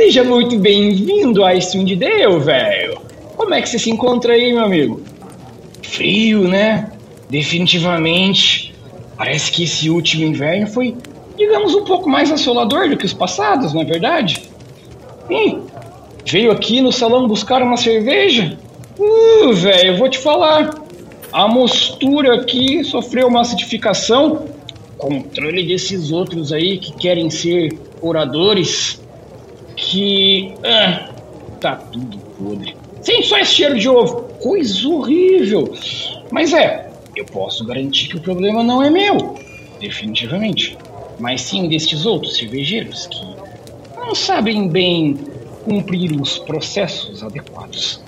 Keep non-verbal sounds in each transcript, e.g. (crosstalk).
Seja muito bem-vindo a Swindale, velho. Como é que você se encontra aí, meu amigo? Frio, né? Definitivamente. Parece que esse último inverno foi, digamos, um pouco mais assolador do que os passados, não é verdade? Ih, veio aqui no salão buscar uma cerveja? Uh, velho, vou te falar. A mostura aqui sofreu uma acidificação. Controle desses outros aí que querem ser oradores. Que. Ah, tá tudo podre. Sem só esse cheiro de ovo. Coisa horrível. Mas é, eu posso garantir que o problema não é meu. Definitivamente. Mas sim destes outros cervejeiros que não sabem bem cumprir os processos adequados.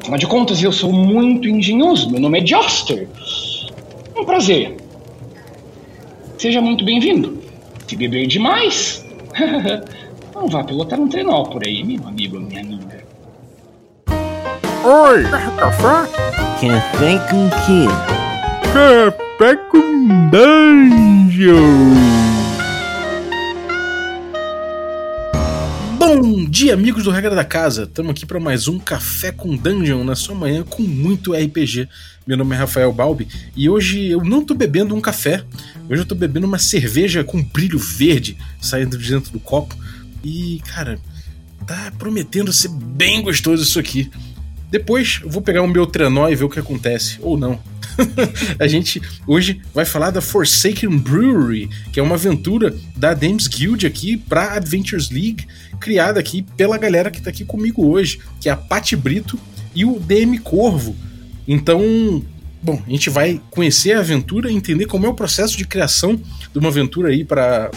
Afinal de contas, eu sou muito engenhoso. Meu nome é Joster. Um prazer. Seja muito bem-vindo. Se beber demais, (laughs) não vá pilotar um trenó por aí, meu amigo, minha amiga. Oi! Café? Café com quê? Café com dungeon! Bom dia, amigos do Regra da Casa! Estamos aqui para mais um Café com Dungeon na sua manhã com muito RPG. Meu nome é Rafael Balbi e hoje eu não estou bebendo um café, hoje eu estou bebendo uma cerveja com brilho verde saindo de dentro do copo. E, cara, tá prometendo ser bem gostoso isso aqui. Depois eu vou pegar o meu trenó e ver o que acontece, ou não. (laughs) a gente hoje vai falar da Forsaken Brewery, que é uma aventura da Dames Guild aqui para Adventures League, criada aqui pela galera que tá aqui comigo hoje, que é a Pati Brito e o DM Corvo. Então, bom, a gente vai conhecer a aventura, entender como é o processo de criação de uma aventura aí para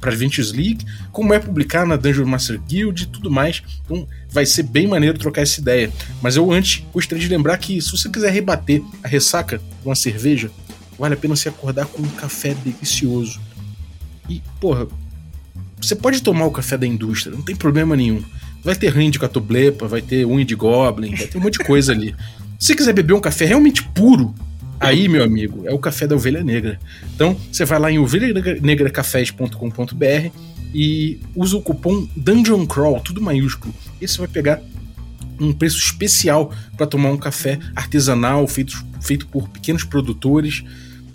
para Adventures League, como é publicar na Dungeon Master Guild e tudo mais. Então vai ser bem maneiro trocar essa ideia. Mas eu antes gostaria de lembrar que se você quiser rebater a ressaca de uma cerveja, vale a pena você acordar com um café delicioso. E, porra, você pode tomar o café da indústria, não tem problema nenhum. Vai ter rim de catoblepa, vai ter unha de goblin, vai ter um monte de coisa ali. (laughs) Se você quiser beber um café realmente puro, Aí, meu amigo, é o café da ovelha negra. Então, você vai lá em ovelhanegracafés.com.br e usa o cupom Dungeon Crawl, tudo maiúsculo. E você vai pegar um preço especial para tomar um café artesanal feito, feito por pequenos produtores.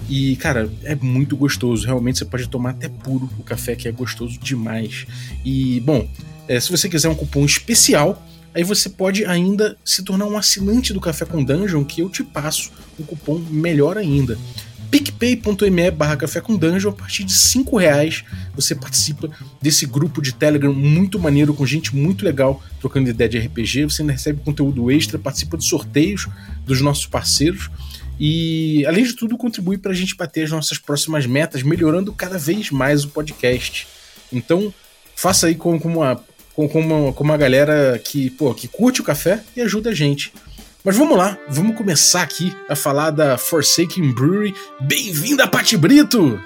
E, cara, é muito gostoso. Realmente você pode tomar até puro o café, que é gostoso demais. E, bom, é, se você quiser um cupom especial, aí você pode ainda se tornar um assinante do Café com Dungeon, que eu te passo um cupom melhor ainda. picpay.me barra café com dungeon, a partir de 5 reais você participa desse grupo de Telegram muito maneiro, com gente muito legal, trocando ideia de RPG, você ainda recebe conteúdo extra, participa de sorteios dos nossos parceiros, e além de tudo contribui para a gente bater as nossas próximas metas, melhorando cada vez mais o podcast. Então, faça aí como, como uma com, com, uma, com uma galera que, pô, que curte o café e ajuda a gente. Mas vamos lá, vamos começar aqui a falar da Forsaken Brewery. Bem-vinda, Pati Brito!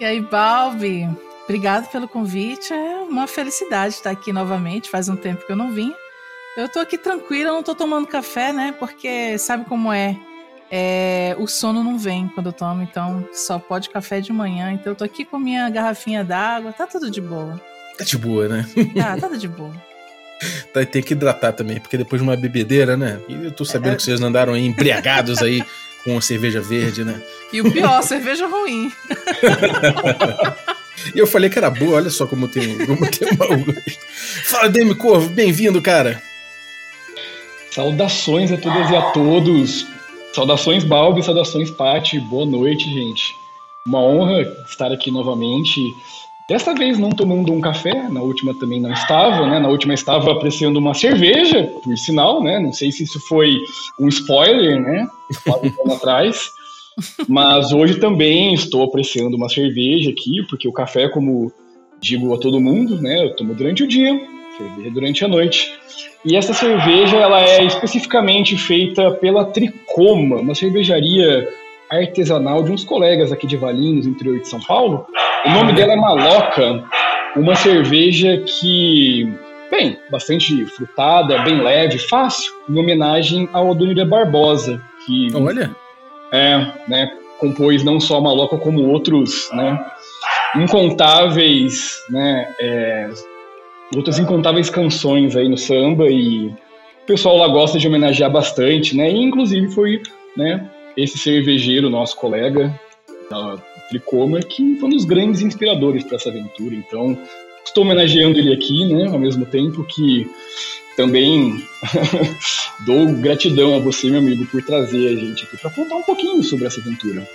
E aí, Balbi? Obrigado pelo convite. É uma felicidade estar aqui novamente. Faz um tempo que eu não vim. Eu tô aqui tranquila, não tô tomando café, né? Porque sabe como é? é? o sono não vem quando eu tomo, então só pode café de manhã. Então eu tô aqui com minha garrafinha d'água, tá tudo de boa. Tá de boa, né? Ah, tá de boa. (laughs) Tá, tem que hidratar também, porque depois de uma bebedeira, né? E eu tô sabendo é. que vocês andaram aí embriagados aí (laughs) com a cerveja verde, né? E o pior, cerveja ruim. (laughs) e eu falei que era boa, olha só como tem, como tem mau gosto. Fala, Demi Corvo, bem-vindo, cara. Saudações a todas e a todos. Saudações, Balbi, saudações, Pati. Boa noite, gente. Uma honra estar aqui novamente. Dessa vez não tomando um café, na última também não estava, né? Na última estava apreciando uma cerveja, por sinal, né? Não sei se isso foi um spoiler, né? Um atrás. (laughs) Mas hoje também estou apreciando uma cerveja aqui, porque o café, como digo a todo mundo, né? Eu tomo durante o dia, cerveja durante a noite. E essa cerveja, ela é especificamente feita pela Tricoma, uma cervejaria artesanal de uns colegas aqui de Valinhos, interior de São Paulo. O nome dela é Maloca, uma cerveja que, bem, bastante frutada, bem leve, fácil, em homenagem ao Adonira Barbosa, que Olha. é, né, compôs não só a Maloca como outros, né, incontáveis, né, é, outras incontáveis canções aí no samba e o pessoal lá gosta de homenagear bastante, né? E inclusive foi, né, esse cervejeiro, nosso colega da Tricoma, que foi um dos grandes inspiradores para essa aventura. Então, estou homenageando ele aqui, né, ao mesmo tempo que também (laughs) dou gratidão a você, meu amigo, por trazer a gente aqui para contar um pouquinho sobre essa aventura.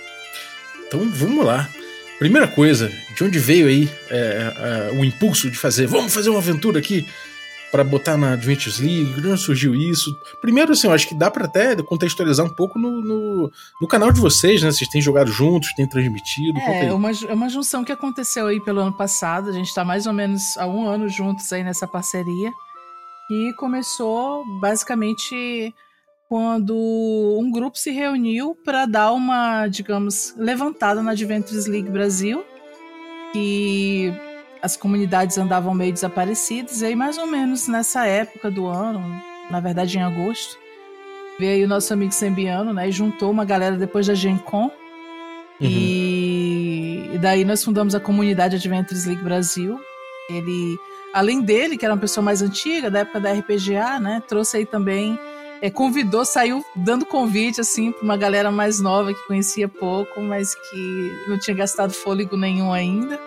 Então vamos lá. Primeira coisa, de onde veio aí é, é, o impulso de fazer? Vamos fazer uma aventura aqui para botar na Adventures League? De onde surgiu isso? Primeiro, assim, eu acho que dá para até contextualizar um pouco no, no, no, canal de vocês, né? Vocês têm jogado juntos, têm transmitido. É, uma, é uma junção que aconteceu aí pelo ano passado. A gente está mais ou menos há um ano juntos aí nessa parceria. E começou basicamente quando um grupo se reuniu para dar uma, digamos, levantada na Adventures League Brasil, que as comunidades andavam meio desaparecidas, e aí mais ou menos nessa época do ano, na verdade em agosto, veio o nosso amigo Sembiano, né, e juntou uma galera depois da Gen Con, uhum. e, e daí nós fundamos a comunidade Adventures League Brasil, ele, além dele, que era uma pessoa mais antiga, da época da RPGA, né, trouxe aí também é, convidou, saiu dando convite assim para uma galera mais nova que conhecia pouco, mas que não tinha gastado fôlego nenhum ainda.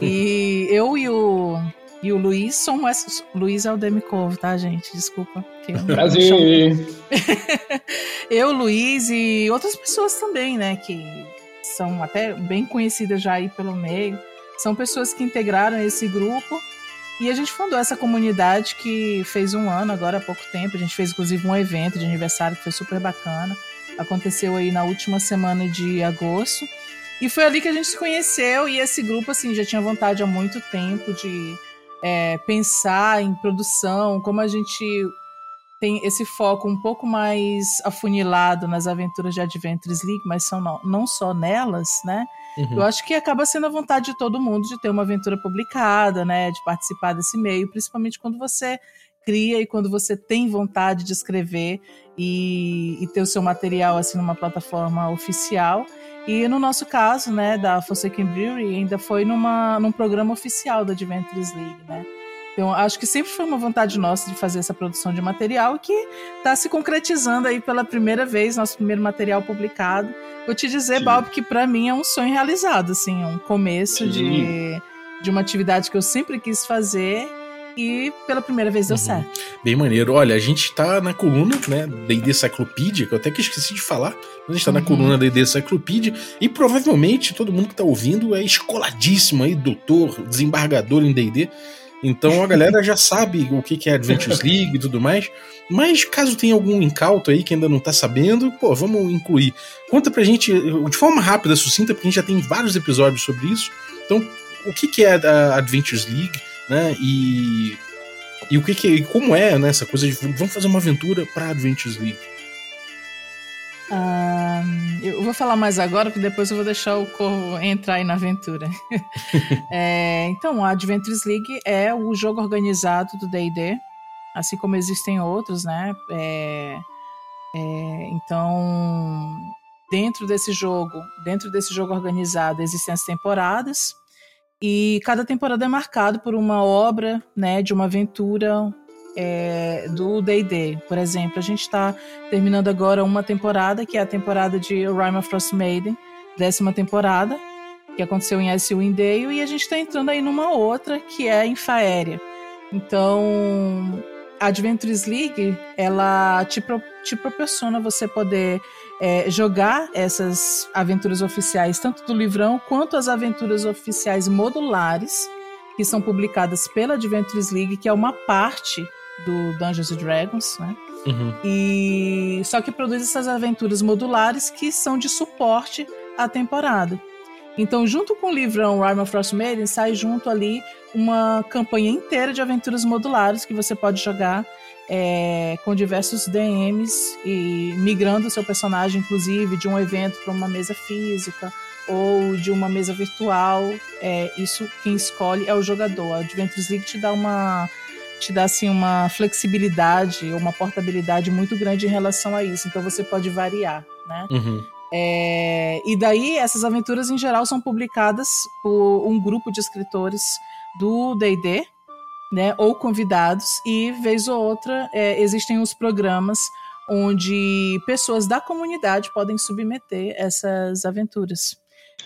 E eu e o e o Luiz somos Luiz é o Demicovo, tá, gente? Desculpa. Prazer. (laughs) eu, Luiz e outras pessoas também, né, que são até bem conhecidas já aí pelo meio. São pessoas que integraram esse grupo e a gente fundou essa comunidade que fez um ano agora há pouco tempo. A gente fez inclusive um evento de aniversário que foi super bacana. Aconteceu aí na última semana de agosto. E foi ali que a gente se conheceu e esse grupo assim já tinha vontade há muito tempo de é, pensar em produção, como a gente tem esse foco um pouco mais afunilado nas aventuras de Adventures League, mas são não, não só nelas, né? Uhum. Eu acho que acaba sendo a vontade de todo mundo de ter uma aventura publicada, né? De participar desse meio, principalmente quando você cria e quando você tem vontade de escrever e, e ter o seu material assim numa plataforma oficial. E no nosso caso, né, da Forsaken Brewery, ainda foi numa, num programa oficial da Adventures League, né? Então, acho que sempre foi uma vontade nossa de fazer essa produção de material que está se concretizando aí pela primeira vez, nosso primeiro material publicado. Vou te dizer, Sim. Bob, que para mim é um sonho realizado, assim, um começo de, de uma atividade que eu sempre quis fazer e pela primeira vez deu uhum. certo. Bem maneiro. Olha, a gente tá na coluna, né, D&D Cyclopedia, que eu até que esqueci de falar, mas a gente tá uhum. na coluna D&D Cyclopedia e provavelmente todo mundo que tá ouvindo é escoladíssimo aí, doutor, desembargador em D&D, então a galera já (laughs) sabe o que é Adventures League e tudo mais. Mas caso tenha algum incauto aí que ainda não tá sabendo, pô, vamos incluir. Conta pra gente de forma rápida, sucinta, porque a gente já tem vários episódios sobre isso. Então, o que é a Adventures League, né? E, e o que, que e como é né, essa coisa de vamos fazer uma aventura pra Adventures League. Uh, eu vou falar mais agora, porque depois eu vou deixar o Corvo entrar aí na aventura. (laughs) é, então, a Adventures League é o jogo organizado do D&D, assim como existem outros, né? É, é, então, dentro desse jogo, dentro desse jogo organizado, existem as temporadas, e cada temporada é marcado por uma obra, né, de uma aventura, é, do D&D. Por exemplo, a gente está terminando agora uma temporada, que é a temporada de Rime of Frost Maiden, décima temporada, que aconteceu em Icewind Dale, e a gente está entrando aí numa outra, que é em Faéria. Então, a Adventures League, ela te, pro, te proporciona você poder é, jogar essas aventuras oficiais, tanto do livrão quanto as aventuras oficiais modulares, que são publicadas pela Adventures League, que é uma parte do Dungeons Dragons, né? Uhum. E só que produz essas aventuras modulares que são de suporte à temporada. Então, junto com o livrão Rime of Frost Maiden, sai junto ali uma campanha inteira de aventuras modulares que você pode jogar é, com diversos DMs e migrando seu personagem, inclusive, de um evento para uma mesa física ou de uma mesa virtual. É, isso quem escolhe é o jogador. A Adventures League te dá uma te dá assim uma flexibilidade, uma portabilidade muito grande em relação a isso. Então você pode variar, né? Uhum. É, e daí essas aventuras em geral são publicadas por um grupo de escritores do D&D, né, ou convidados, e vez ou outra é, existem os programas onde pessoas da comunidade podem submeter essas aventuras.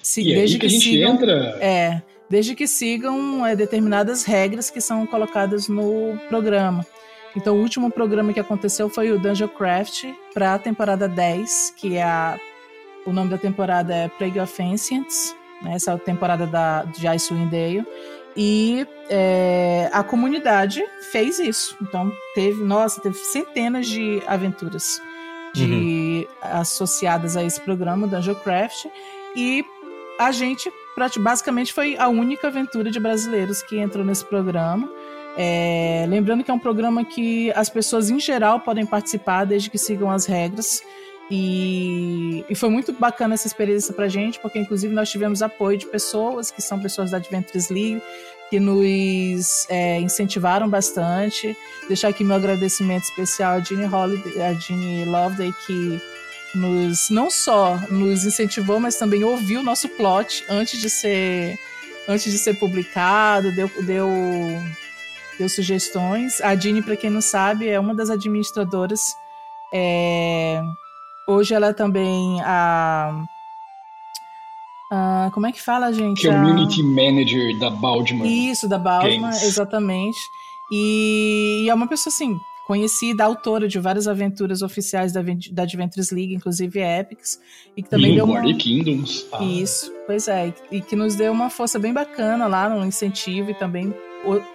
Se, e desde que, que, a gente sigam, entra. É, desde que sigam é, determinadas regras que são colocadas no programa. Então, o último programa que aconteceu foi o Dungeon Craft para a temporada 10, que é a, o nome da temporada é Plague of Ancients, né, essa é a temporada da, de Icewind Dale. E é, a comunidade fez isso. Então, teve, nossa, teve centenas de aventuras de, uhum. associadas a esse programa, Dungeon Craft. E a gente basicamente foi a única aventura de brasileiros que entrou nesse programa. É, lembrando que é um programa que as pessoas em geral podem participar desde que sigam as regras. E, e, foi muito bacana essa experiência pra gente, porque inclusive nós tivemos apoio de pessoas que são pessoas da Adventures League, que nos é, incentivaram bastante. Deixar aqui meu agradecimento especial a Ginny Holiday, a Ginny Loveday, que nos não só nos incentivou, mas também ouviu o nosso plot antes de ser antes de ser publicado, deu, deu, deu sugestões. A Dini, para quem não sabe, é uma das administradoras. É, hoje ela é também a, a, Como é que fala, gente? Community a, Manager da Baldman. Isso, da Baldman, Games. exatamente. E, e é uma pessoa assim conhecida, autora de várias aventuras oficiais da, da Adventures League, inclusive Epics, e que também deu uma... Kingdoms. Ah. Isso, pois é, e que nos deu uma força bem bacana lá no incentivo e também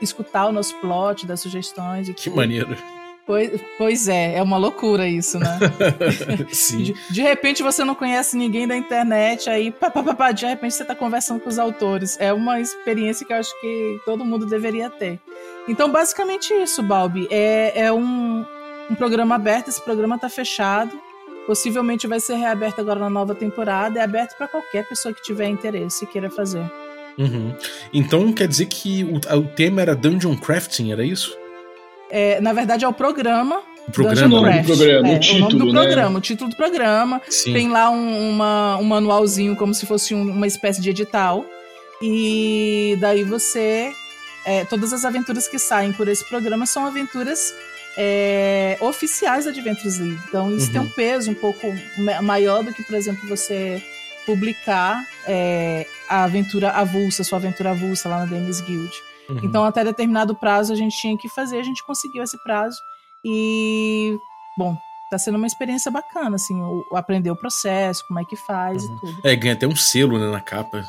escutar o nosso plot, das sugestões e Que tudo. maneiro. Pois, pois é, é uma loucura isso, né? (laughs) Sim. De, de, repente você não conhece ninguém da internet, aí pá, pá, pá, pá, de repente você está conversando com os autores. É uma experiência que eu acho que todo mundo deveria ter. Então, basicamente isso, Balbi. É, é um, um programa aberto, esse programa está fechado. Possivelmente vai ser reaberto agora na nova temporada. É aberto para qualquer pessoa que tiver interesse e queira fazer. Uhum. Então quer dizer que o, o tema era Dungeon Crafting, era isso? É, na verdade, é o programa. O programa, o nome do programa, é, o título, o nome do né? programa, o título do programa. Sim. Tem lá um, uma, um manualzinho como se fosse um, uma espécie de edital. E daí você. É, todas as aventuras que saem por esse programa são aventuras é, oficiais da Adventures League. Então isso uhum. tem um peso um pouco maior do que, por exemplo, você publicar é, a aventura avulsa, sua aventura avulsa lá na Demis Guild. Uhum. Então, até determinado prazo a gente tinha que fazer, a gente conseguiu esse prazo. E, bom, tá sendo uma experiência bacana, assim, o, aprender o processo, como é que faz uhum. e tudo. É, ganha até um selo né, na capa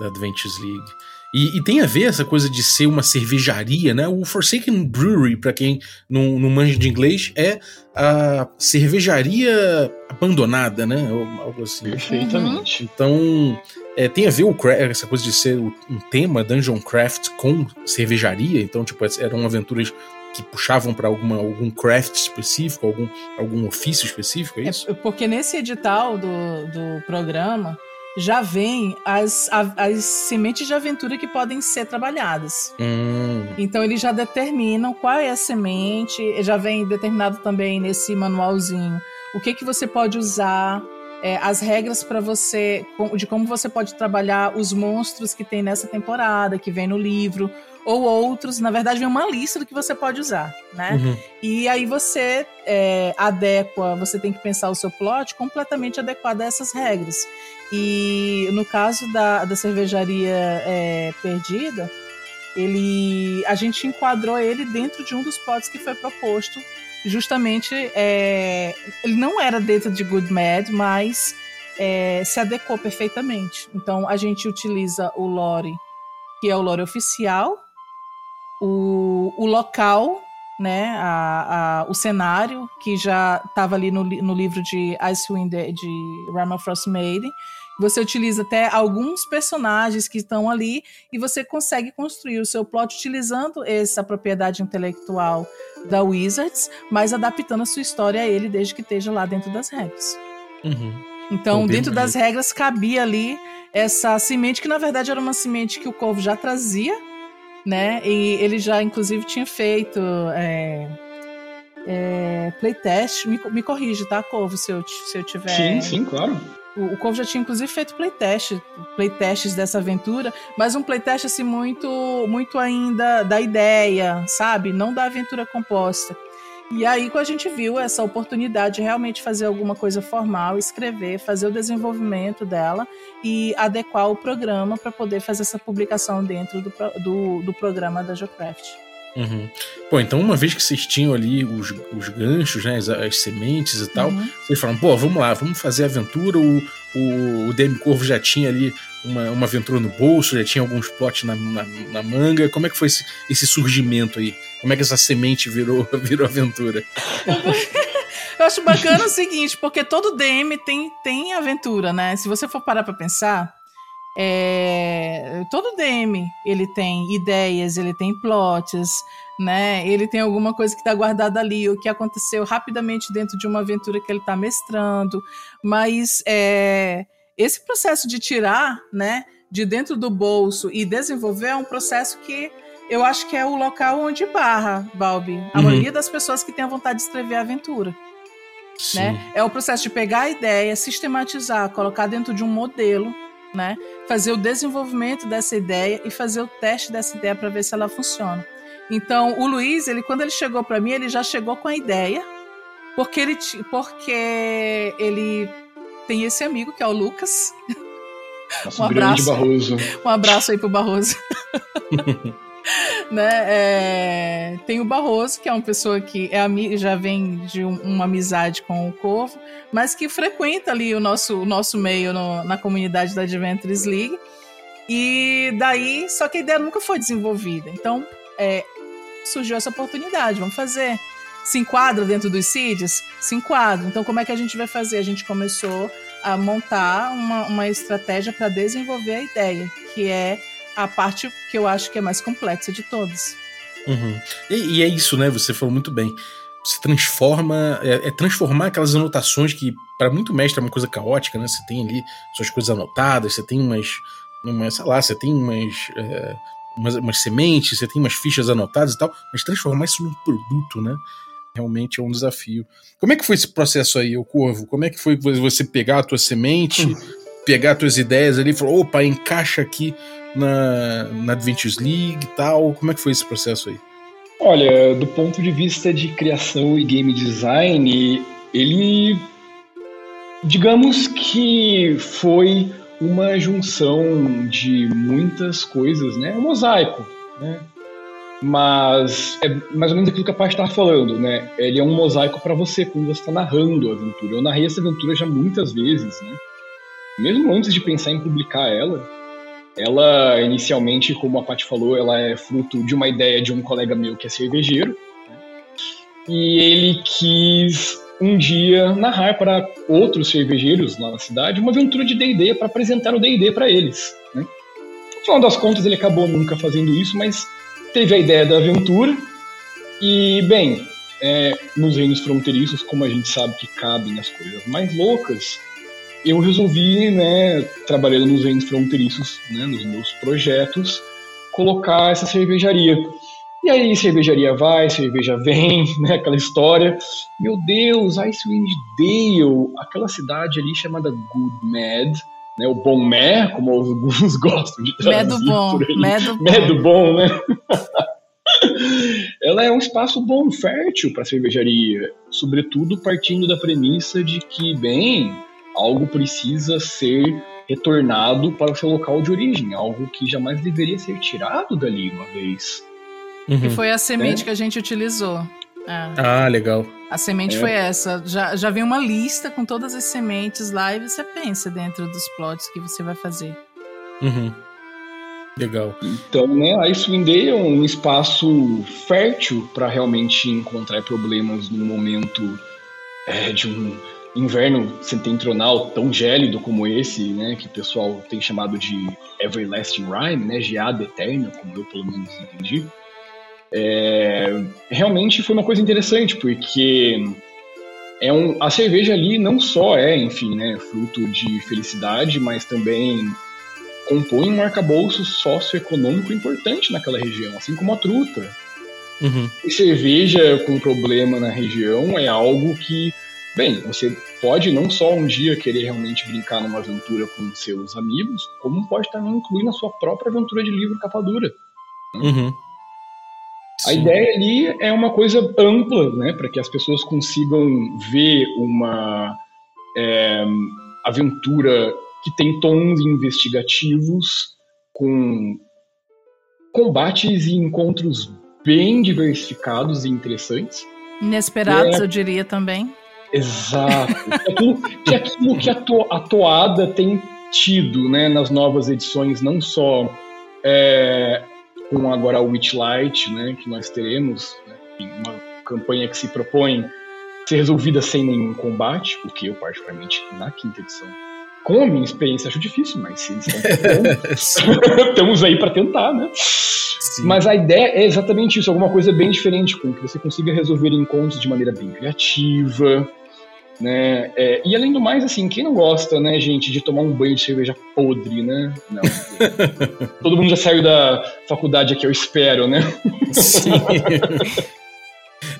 da Adventures League. E, e, tem a ver essa coisa de ser uma cervejaria, né? O Forsaken Brewery, para quem não, não manja de inglês, é a cervejaria abandonada, né? Algo assim. Perfeitamente. Então, é, tem a ver o, essa coisa de ser um tema Dungeon Craft com cervejaria. Então, tipo, eram aventuras que puxavam para algum craft específico, algum, algum ofício específico, é, é isso? É, porque nesse edital do, do programa já vem as, as sementes de aventura que podem ser trabalhadas. Hum. Então eles já determinam qual é a semente, já vem determinado também nesse manualzinho o que que você pode usar, é, as regras para você de como você pode trabalhar os monstros que tem nessa temporada, que vem no livro, ou outros. Na verdade, vem uma lista do que você pode usar, né? Uhum. E aí você é, adequa, você tem que pensar o seu plot completamente adequado a essas regras. E no caso da, da cervejaria é, perdida, ele, a gente enquadrou ele dentro de um dos plots que foi proposto. Justamente, é, ele não era dentro de Good Mad, mas é, se adequou perfeitamente. Então, a gente utiliza o lore, que é o lore oficial, o, o local né, a, a, o cenário que já estava ali no, no livro de Icewind de Rama Frost Maiden. Você utiliza até alguns personagens que estão ali e você consegue construir o seu plot utilizando essa propriedade intelectual da Wizards, mas adaptando a sua história a ele desde que esteja lá dentro das regras. Uhum. Então, dentro das regras cabia ali essa semente que na verdade era uma semente que o Corvo já trazia né? E ele já, inclusive, tinha feito é, é, playtest. Me, me corrige, tá, Corvo, se eu, se eu tiver. Sim, sim, claro. O, o Corvo já tinha inclusive feito playtest, playtests dessa aventura, mas um playtest assim muito, muito ainda da ideia, sabe? Não da aventura composta. E aí, a gente viu essa oportunidade de realmente fazer alguma coisa formal, escrever, fazer o desenvolvimento dela e adequar o programa para poder fazer essa publicação dentro do, do, do programa da Geocraft. Uhum. Pô, então uma vez que vocês tinham ali os, os ganchos, né, as, as sementes e tal, uhum. vocês falaram, pô, vamos lá, vamos fazer a aventura. O, o, o DM Corvo já tinha ali uma, uma aventura no bolso, já tinha alguns plots na, na, na, manga. Como é que foi esse, esse surgimento aí? Como é que essa semente virou, (laughs) virou aventura? Eu acho bacana o seguinte, porque todo DM tem, tem aventura, né? Se você for parar pra pensar, é, todo DM ele tem ideias, ele tem plots, né? Ele tem alguma coisa que está guardada ali, o que aconteceu rapidamente dentro de uma aventura que ele está mestrando. Mas é, esse processo de tirar, né, de dentro do bolso e desenvolver é um processo que eu acho que é o local onde barra, Balbi. A uhum. maioria das pessoas que tem a vontade de escrever a aventura. Né? É o processo de pegar a ideia, sistematizar, colocar dentro de um modelo né? Fazer o desenvolvimento dessa ideia e fazer o teste dessa ideia para ver se ela funciona. Então, o Luiz, ele quando ele chegou para mim, ele já chegou com a ideia, porque ele porque ele tem esse amigo que é o Lucas. (laughs) Um abraço, Barroso. Um abraço aí pro Barroso. (laughs) (laughs) né? É, tem o Barroso, que é uma pessoa que é já vem de um, uma amizade com o Corvo, mas que frequenta ali o nosso, o nosso meio no, na comunidade da Adventures League. E daí, só que a ideia nunca foi desenvolvida. Então, é, surgiu essa oportunidade, vamos fazer. Se enquadra dentro dos CIDs? Se enquadra. Então, como é que a gente vai fazer? A gente começou a montar uma, uma estratégia para desenvolver a ideia, que é a parte que eu acho que é mais complexa de todas. Uhum. E, e, é isso, né? Você falou muito bem. Você transforma. É, é transformar aquelas anotações que, para muito mestre, é uma coisa caótica, né? Você tem ali suas coisas anotadas, você tem umas. umas sei lá, você tem umas. É, umas, umas sementes, você tem umas fichas anotadas e tal, mas transformar isso num produto, né? realmente é um desafio. Como é que foi esse processo aí, o Corvo? Como é que foi você pegar a tua semente, (laughs) pegar as tuas ideias ali e falar, opa, encaixa aqui na, na Adventures League e tal? Como é que foi esse processo aí? Olha, do ponto de vista de criação e game design, ele digamos que foi uma junção de muitas coisas, né? Um mosaico, né? Mas é mais ou menos aquilo que a parte estava falando, né? Ele é um mosaico para você quando você está narrando a aventura. Eu narrei essa aventura já muitas vezes, né? Mesmo antes de pensar em publicar ela, ela, inicialmente, como a Paty falou, ela é fruto de uma ideia de um colega meu que é cervejeiro. Né? E ele quis um dia narrar para outros cervejeiros lá na cidade uma aventura de D&D para apresentar o D&D para eles. Né? No final das contas, ele acabou nunca fazendo isso, mas teve a ideia da aventura. E, bem, é, nos reinos fronteiriços, como a gente sabe que cabem as coisas mais loucas, eu resolvi, né, trabalhando nos entes fronteiriços, né, nos meus projetos, colocar essa cervejaria. E aí, cervejaria vai, cerveja vem, (laughs) né, aquela história. Meu Deus, Icewind Dale, aquela cidade ali chamada Good Mad, né, o Bom Mé, como alguns (laughs) gostam de traduzir bom, Mé do bom. Mé do bom, né? (laughs) Ela é um espaço bom, fértil para cervejaria, sobretudo partindo da premissa de que, bem, algo precisa ser retornado para o seu local de origem, algo que jamais deveria ser tirado dali uma vez. Uhum. E foi a semente é. que a gente utilizou. É. Ah, legal. A semente é. foi essa. Já, já vem uma lista com todas as sementes lá e você pensa dentro dos plots que você vai fazer. Uhum. Legal. Então, né, a Icewind Dale é um espaço fértil para realmente encontrar problemas no momento é, de um inverno setentrional tão gélido como esse, né, que o pessoal tem chamado de Everlasting Rime, né, geada eterna, como eu pelo menos entendi, é, realmente foi uma coisa interessante, porque é um, a cerveja ali não só é, enfim, né, fruto de felicidade, mas também compõe um arcabouço socioeconômico importante naquela região, assim como a truta. Uhum. E cerveja com problema na região é algo que bem, você pode não só um dia querer realmente brincar numa aventura com seus amigos, como pode também incluir na sua própria aventura de livro capa dura. Uhum. A Sim. ideia ali é uma coisa ampla, né, para que as pessoas consigam ver uma é, aventura que tem tons investigativos, com combates e encontros bem diversificados e interessantes. Inesperados, É. eu diria também. Exato. Que aquilo que, aquilo que a, to- a toada tem tido né, nas novas edições, não só é, com agora o Witchlight, né, que nós teremos, né, uma campanha que se propõe ser resolvida sem nenhum combate, o que eu, particularmente, na quinta edição, com a minha experiência, acho difícil, mas se Sim, (laughs) estamos aí para tentar, né? sim. Mas a ideia é exatamente isso, alguma coisa bem diferente, com que você consiga resolver encontros de maneira bem criativa, né? É, e além do mais, assim, quem não gosta, né, gente, de tomar um banho de cerveja podre, né? Não. (laughs) Todo mundo já saiu da faculdade aqui, eu espero, né? Sim. (laughs)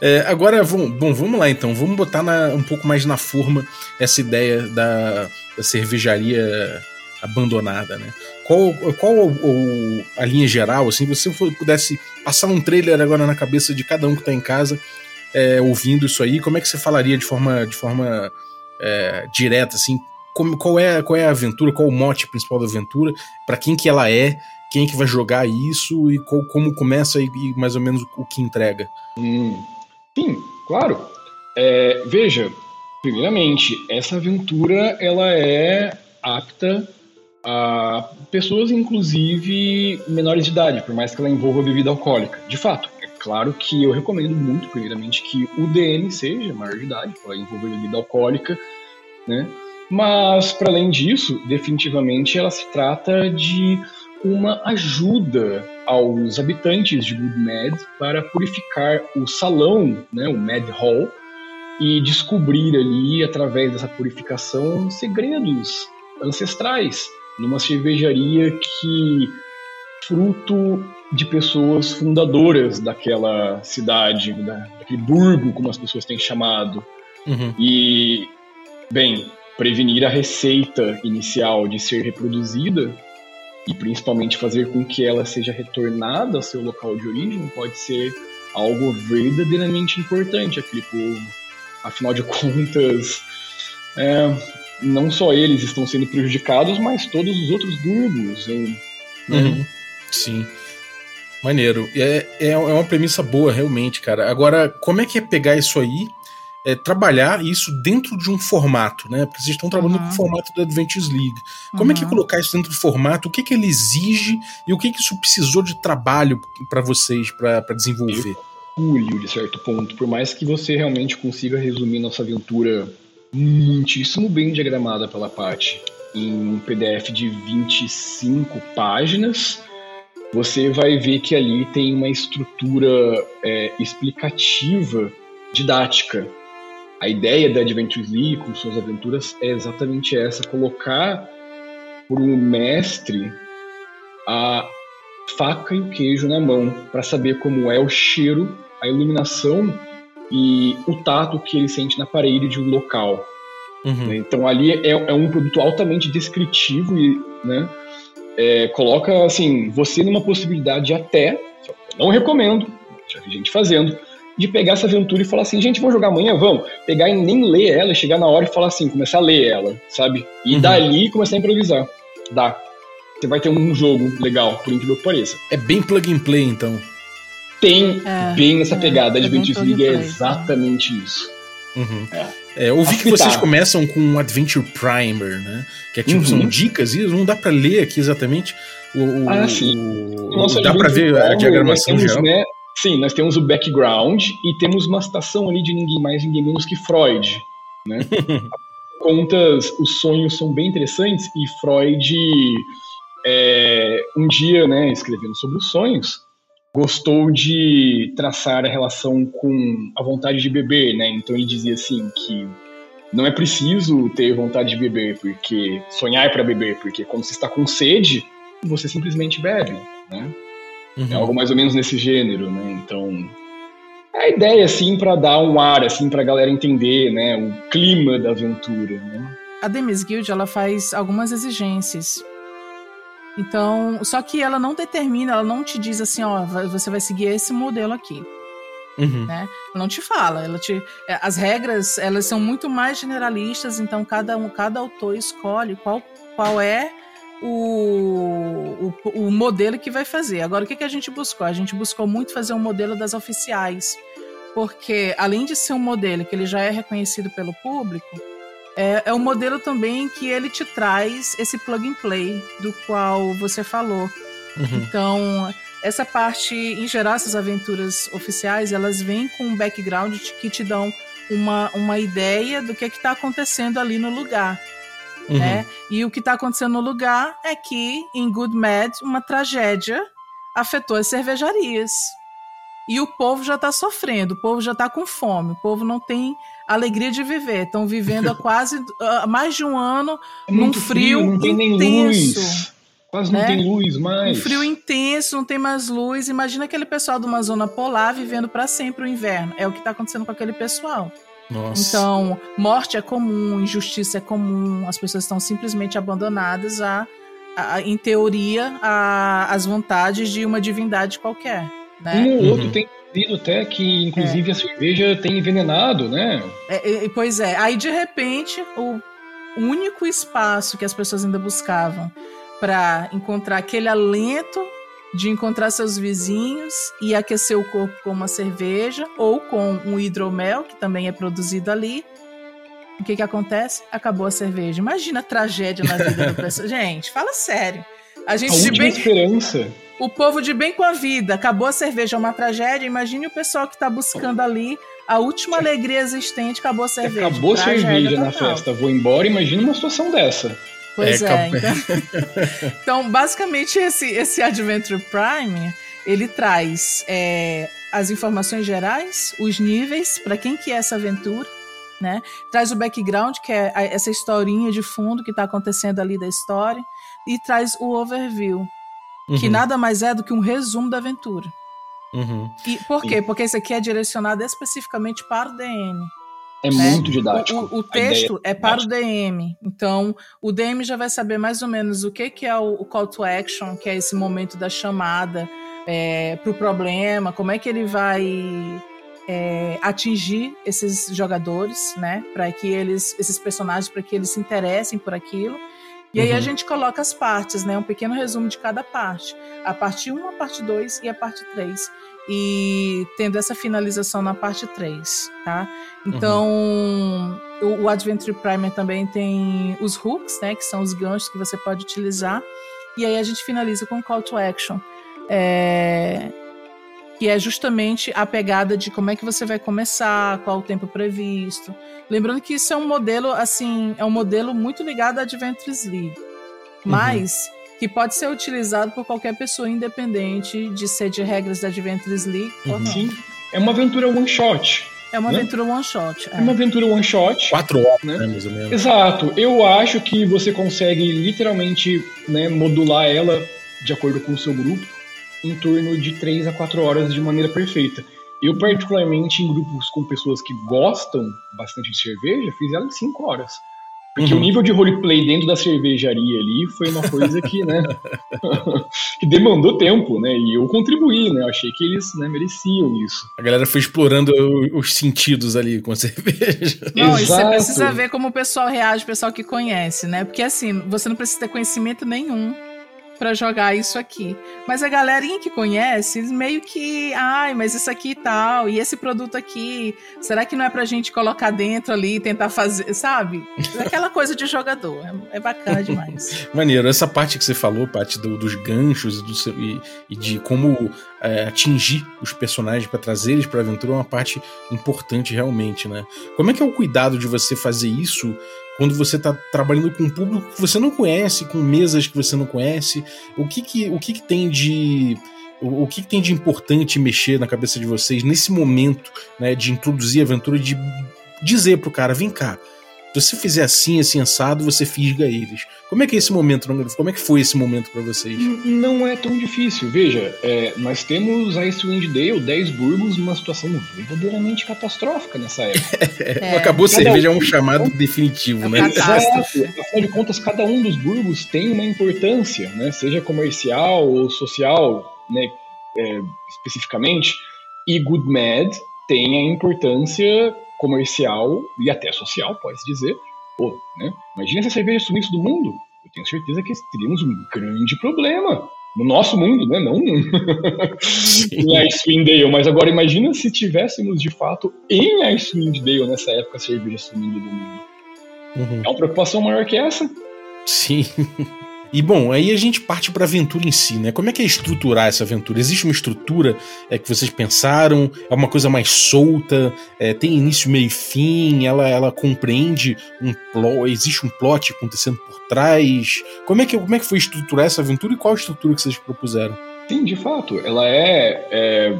É, agora, vamos, bom, vamos lá então. Vamos botar na- um pouco mais na forma essa ideia da, da cervejaria abandonada, né? Qual, qual o- o- a linha geral, assim, se você pudesse passar um trailer agora na cabeça de cada um que tá em casa é, ouvindo isso aí, como é que você falaria de forma, de forma é, direta, assim? Como- qual, é, qual é a aventura, qual o mote principal da aventura, Pra quem que ela é, quem que vai jogar isso e qual- como começa e, e mais ou menos o que entrega. Hum, sim, claro. É, veja, primeiramente, essa aventura ela é apta a pessoas, inclusive menores de idade, por mais que ela envolva bebida alcoólica. De fato, é claro que eu recomendo muito, primeiramente, que o DM seja maior de idade, para envolver bebida alcoólica, né? Mas, para além disso, definitivamente ela se trata de uma ajuda aos habitantes de Good Mad para purificar o salão, né, o Mad Hall, e descobrir ali, através dessa purificação, segredos ancestrais numa cervejaria que fruto de pessoas fundadoras daquela cidade, da, daquele burgo, como as pessoas têm chamado. Uhum. E, bem, prevenir a receita inicial de ser reproduzida e principalmente fazer com que ela seja retornada ao seu local de origem pode ser algo verdadeiramente importante àquele povo. Afinal de (laughs) contas, é, não só eles estão sendo prejudicados, mas todos os outros burgos. hein? Uhum. Sim. Maneiro. É, é, é uma premissa boa, realmente, cara. Agora, como é que é pegar isso aí, é, trabalhar isso dentro de um formato, né? Porque vocês estão trabalhando Uhum. com o formato da Adventures League. Como é que é Uhum. colocar isso dentro do formato? O que, que ele exige e o que, que isso precisou de trabalho para vocês para desenvolver? Orgulho, de certo ponto. Por mais que você realmente consiga resumir nossa aventura muitíssimo bem diagramada pela Paty em um PDF de 25 páginas, você vai ver que ali tem uma estrutura é, explicativa, didática. A ideia da Adventures League com suas aventuras é exatamente essa: colocar por um mestre a faca e o queijo na mão para saber como é o cheiro, a iluminação e o tato que ele sente na parede de um local. Uhum. né? Então ali é, é um produto altamente descritivo e né, é, coloca assim você numa possibilidade até, não recomendo, já vi gente fazendo, de pegar essa aventura e falar assim, gente, vamos jogar amanhã, vamos. Pegar e nem ler ela, chegar na hora e falar assim, começar a ler ela, sabe? E Uhum. dali começar a improvisar. Dá. Você vai ter um jogo legal, por incrível que pareça. É bem plug and play, então. Tem É, bem essa é, pegada. A é and League é play, exatamente isso. Uhum. É. É, eu vi que Facilitar. vocês começam com um Adventure Primer, né? Que é tipo, Uhum. são dicas e não dá pra ler aqui exatamente. O, o- Ah, sim. o- Nosso dá pra Adventure ver a Primer, diagramação geral. né, sim, nós temos o background e temos uma citação ali de ninguém mais, ninguém menos que Freud. Né? (laughs) Contas, os sonhos são bem interessantes e Freud, é, um dia, né, escrevendo sobre os sonhos, gostou de traçar a relação com a vontade de beber, né? Então ele dizia assim que não é preciso ter vontade de beber, porque sonhar para beber, porque quando você está com sede, você simplesmente bebe, né? Uhum. É algo mais ou menos nesse gênero, né? Então, É a ideia, assim, para dar um ar, assim, pra galera entender, né, o clima da aventura, né? A Demis Guild, ela faz algumas exigências. Então, só que ela não determina, ela não te diz assim, ó, você vai seguir esse modelo aqui. Uhum. Né? Ela não te fala, ela te, é, as regras elas são muito mais generalistas, então cada um, cada autor escolhe qual, qual é o, o, o, modelo que vai fazer. Agora, o que, que a gente buscou? A gente buscou muito fazer um modelo das oficiais, porque além de ser um modelo que ele já é reconhecido pelo público, é, é um modelo também que ele te traz esse plug and play do qual você falou. Uhum. Então, essa parte, em geral, essas aventuras oficiais, elas vêm com um background que te dão uma, uma ideia do que é está acontecendo ali no lugar. Uhum. Né? E o que está acontecendo no lugar é que, em Good Mad, uma tragédia afetou as cervejarias. E o povo já está sofrendo, o povo já está com fome, o povo não tem alegria de viver. Estão vivendo há (laughs) quase uh, mais de um ano é num frio, frio intenso. Quase não né? tem luz mais. Um frio intenso, não tem mais luz. Imagina aquele pessoal de uma zona polar vivendo para sempre o inverno. É o que está acontecendo com aquele pessoal. Nossa. Então, morte é comum, injustiça é comum, as pessoas estão simplesmente abandonadas a, a, a em teoria, a, as vontades de uma divindade qualquer. Né? Um ou outro uhum. tem lido até que, inclusive, é. a cerveja tem envenenado, né? É, é, pois é. Aí, de repente, o único espaço que as pessoas ainda buscavam para encontrar aquele alento de encontrar seus vizinhos e aquecer o corpo com uma cerveja ou com um hidromel, que também é produzido ali. O que que acontece? Acabou a cerveja. Imagina a tragédia na vida da pessoa. (laughs) Gente, fala sério. A gente a de bem... esperança. O povo de bem com a vida. Acabou a cerveja, é uma tragédia. Imagine o pessoal que está buscando ali a última alegria existente. Acabou a cerveja. Acabou a cerveja total. na festa. Vou embora. Imagina uma situação dessa. Pois é. é então... (laughs) então, basicamente, esse, esse Adventure Prime, ele traz é, as informações gerais, os níveis, para quem que é essa aventura, né? Traz o background, que é essa historinha de fundo que está acontecendo ali da história, e traz o overview, uhum. que nada mais é do que um resumo da aventura. Uhum. E por quê? Porque esse aqui é direcionado especificamente para o DM. É né? muito didático. O, o texto é, é, para o DM. Então, o DM já vai saber mais ou menos o que, que é o, o call to action, que é esse momento da chamada é, para o problema, como é que ele vai é, atingir esses jogadores, né? Para que eles, esses personagens, para que eles se interessem por aquilo. E aí a uhum. gente coloca as partes, né? Um pequeno resumo de cada parte. A parte 1, a parte 2 e a parte 3 e tendo essa finalização na parte 3, tá? Então, uhum. o, o, Adventure Primer também tem os hooks, né, que são os ganchos que você pode utilizar, e aí a gente finaliza com call to action, é, que é justamente a pegada de como é que você vai começar, qual o tempo previsto. Lembrando que isso é um modelo, assim, é um modelo muito ligado à Adventures League, uhum. Que pode ser utilizado por qualquer pessoa independente de ser de regras da Adventures League uhum. ou não. Sim, é uma aventura one shot. É uma né? aventura one shot. É. é. uma aventura one shot. Quatro horas, né? Mais ou menos. Exato. Eu acho que você consegue literalmente né, modular ela de acordo com o seu grupo em torno de três a quatro horas de maneira perfeita. Eu, particularmente, em grupos com pessoas que gostam bastante de cerveja, fiz ela em cinco horas. Porque uhum. o nível de roleplay dentro da cervejaria ali foi uma coisa que, né, (laughs) que demandou tempo, né? E eu contribuí, né? Eu achei que eles né, mereciam isso. A galera foi explorando os sentidos ali com a (laughs) cerveja. Não, Exato. e você precisa ver como o pessoal reage, o pessoal que conhece, né? Porque assim, você não precisa ter conhecimento nenhum para jogar isso aqui. Mas a galerinha que conhece, meio que, ai, mas isso aqui e tal, e esse produto aqui, será que não é pra gente colocar dentro ali e tentar fazer, sabe? É aquela coisa de jogador, é, é bacana demais. (laughs) Maneiro, essa parte que você falou, parte do, dos ganchos do, e, e, de como é, atingir os personagens para trazer eles pra aventura é uma parte importante realmente, né? Como é que é o cuidado de você fazer isso quando você está trabalhando com um público que você não conhece, com mesas que você não conhece, o que que, o que, que tem de o, o que, que, tem de importante mexer na cabeça de vocês nesse momento, né, de introduzir a aventura, de dizer pro cara, vem cá, Se você fizer assim, assim, assado, você fisga eles. Como é que é esse momento, como é que foi esse momento para vocês? Não é tão difícil. Veja, é, nós temos a Icewind Dale, 10 burgos, numa situação verdadeiramente catastrófica nessa época. (laughs) É. Acabou a cerveja, é um chamado definitivo, né? Exato. Afinal de contas, cada um dos burgos tem uma importância, né? Seja comercial ou social, né? É, especificamente. E Good Mad tem a importância comercial e até social, pode dizer. Pô, né? Imagina se a cerveja sumisse do mundo. Eu tenho certeza que teríamos um grande problema. No nosso mundo, né? Não em Icewind Dale. Mas agora imagina se tivéssemos de fato em Icewind Dale nessa época a cerveja sumindo do mundo. Uhum. É uma preocupação maior que essa? Sim. E bom, aí a gente parte para a aventura em si, né? Como é que é estruturar essa aventura? Existe uma estrutura é, que vocês pensaram? É uma coisa mais solta? É, tem início, meio e fim? Ela, ela compreende um plot? Existe um plot acontecendo por trás? Como é, que, como é que foi estruturar essa aventura e qual a estrutura que vocês propuseram? Sim, de fato. Ela é, é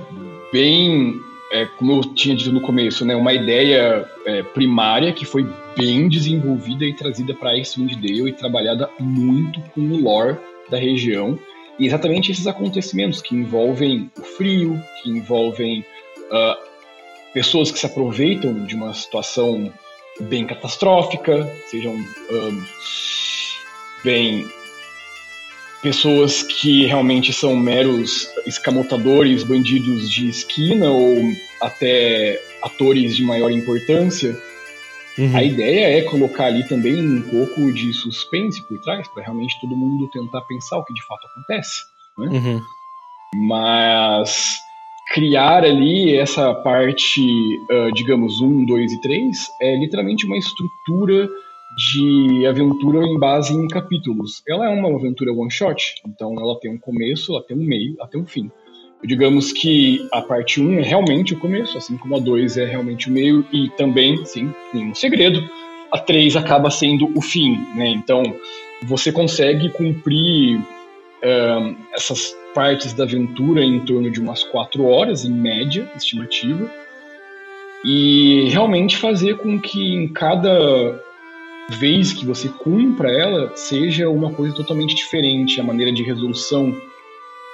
bem é, como eu tinha dito no começo, né, uma ideia é, primária que foi bem desenvolvida e trazida para Icewind Dale e trabalhada muito com o lore da região. E exatamente esses acontecimentos que envolvem o frio, que envolvem uh, pessoas que se aproveitam de uma situação bem catastrófica, sejam um, bem pessoas que realmente são meros escamotadores, bandidos de esquina ou até atores de maior importância. Uhum. A ideia é colocar ali também um pouco de suspense por trás, para realmente todo mundo tentar pensar o que de fato acontece. Né? Uhum. Mas criar ali essa parte, uh, digamos, 1, 2 e 3 é literalmente uma estrutura de aventura em base em capítulos. Ela é uma aventura one shot, então ela tem um começo, ela tem um meio, ela tem um fim. Digamos que a parte 1 é realmente o começo, assim como a 2 é realmente o meio, e também, sim, tem um segredo. A 3 acaba sendo o fim, né? Então você consegue cumprir uh, essas partes da aventura em torno de umas 4 horas, em média, estimativa, e realmente fazer com que em cada vez que você cumpra ela seja uma coisa totalmente diferente, a maneira de resolução,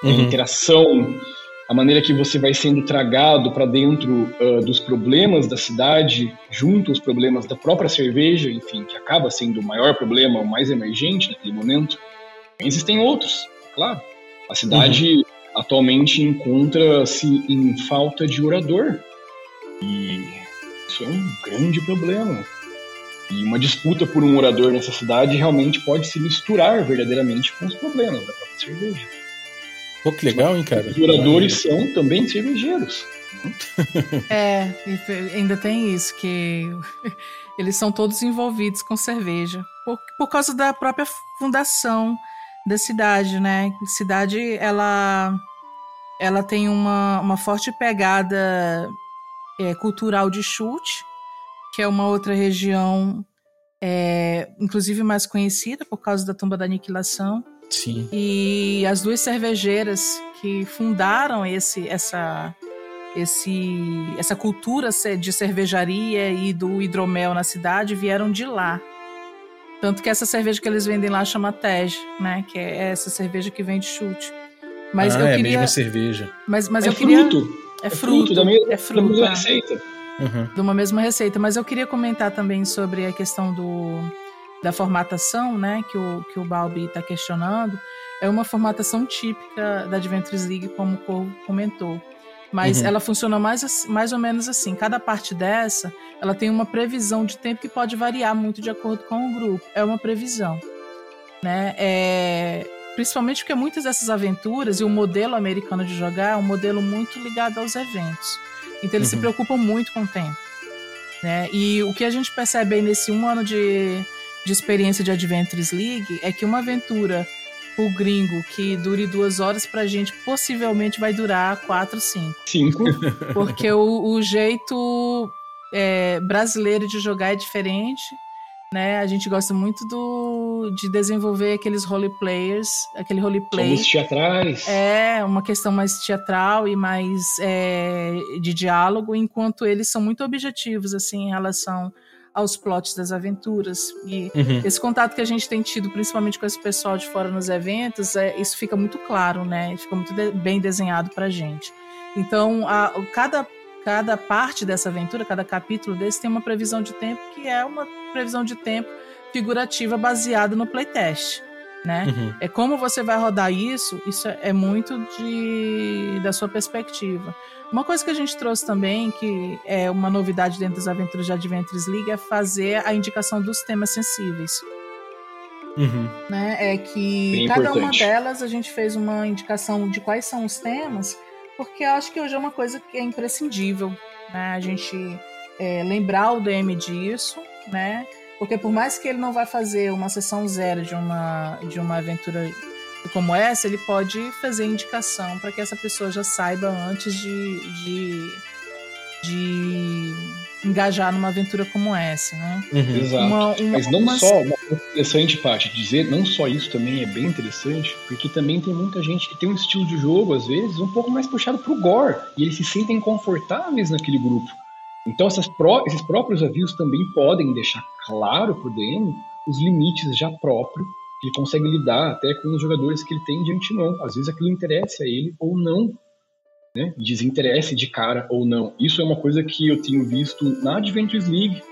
uhum. a interação, a maneira que você vai sendo tragado para dentro uh, dos problemas da cidade, junto aos problemas da própria cerveja, enfim, que acaba sendo o maior problema, o mais emergente naquele momento. Existem outros, claro. A cidade uhum. atualmente encontra-se em falta de orador. E isso é um grande problema. E uma disputa por um morador nessa cidade realmente pode se misturar verdadeiramente com os problemas da própria cerveja. Pô, que legal, hein, cara? Os moradores são também cervejeiros. É, ainda tem isso, que (laughs) eles são todos envolvidos com cerveja. Por, por causa da própria fundação da cidade, né? A cidade, ela, ela tem uma, uma forte pegada é, cultural de chute, que é uma outra região, é, inclusive mais conhecida por causa da tumba da aniquilação. Sim. E as duas cervejeiras que fundaram esse, essa, esse, essa cultura de cervejaria e do hidromel na cidade vieram de lá. Tanto que essa cerveja que eles vendem lá chama Tej, né? Que é essa cerveja que vem de chute. Mas ah, eu é queria... a mesma cerveja. Mas, mas é eu queria... Fruto. É fruto. É fruto, da mesma, é fruto, da mesma receita uhum. de uma mesma receita. Mas eu queria comentar também sobre a questão do, da formatação, né, que o, que o Balbi está questionando. É uma formatação típica da Adventures League, como o Corvo comentou. Mas uhum. ela funciona mais, mais ou menos assim. Cada parte dessa, ela tem uma previsão de tempo que pode variar muito de acordo com o grupo. É uma previsão. Né? É, principalmente porque muitas dessas aventuras e o modelo americano de jogar é um modelo muito ligado aos eventos. Então eles uhum. se preocupam muito com o tempo. Né? E o que a gente percebe aí nesse um ano de, de experiência de Adventures League é que uma aventura o gringo que dure duas horas pra gente possivelmente vai durar quatro, cinco. Cinco. Porque o, o jeito é, brasileiro de jogar é diferente né? A gente gosta muito do, de desenvolver aqueles role players, aquele roleplay. Somos teatrais. É, uma questão mais teatral e mais é, de diálogo, enquanto eles são muito objetivos, assim, em relação aos plots das aventuras. E Uhum. esse contato que a gente tem tido, principalmente com esse pessoal de fora nos eventos, é, isso fica muito claro, né? Fica muito de- bem desenhado pra gente. Então, a- cada, cada parte dessa aventura, cada capítulo desse tem uma previsão de tempo que é uma previsão de tempo figurativa baseada no playtest, né? Uhum. É como você vai rodar isso, isso é muito de, da sua perspectiva. Uma coisa que a gente trouxe também, que é uma novidade dentro das aventuras de Adventures League, é fazer a indicação dos temas sensíveis. Uhum. Né? É que Bem cada uma importante. delas a gente fez uma indicação de quais são os temas, porque eu acho que hoje é uma coisa que é imprescindível, né? A gente é, lembrar o DM disso, né? Porque por mais que ele não vai fazer uma sessão zero de uma, de uma aventura como essa, ele pode fazer indicação para que essa pessoa já saiba antes de, de, de engajar numa aventura como essa, né? Uhum. Exato. Uma- uma- Mas não umas- só, uma coisa interessante, Paty, dizer, não só isso também é bem interessante, porque também tem muita gente que tem um estilo de jogo, às vezes, um pouco mais puxado pro gore, e eles se sentem confortáveis naquele grupo. Então pró- esses próprios avisos também podem deixar claro pro DM os limites já próprios, que ele consegue lidar até com os jogadores que ele tem de antemão. Às vezes aquilo interessa a ele ou não, né? Desinteresse de cara ou não. Isso é uma coisa que eu tenho visto na Adventures League,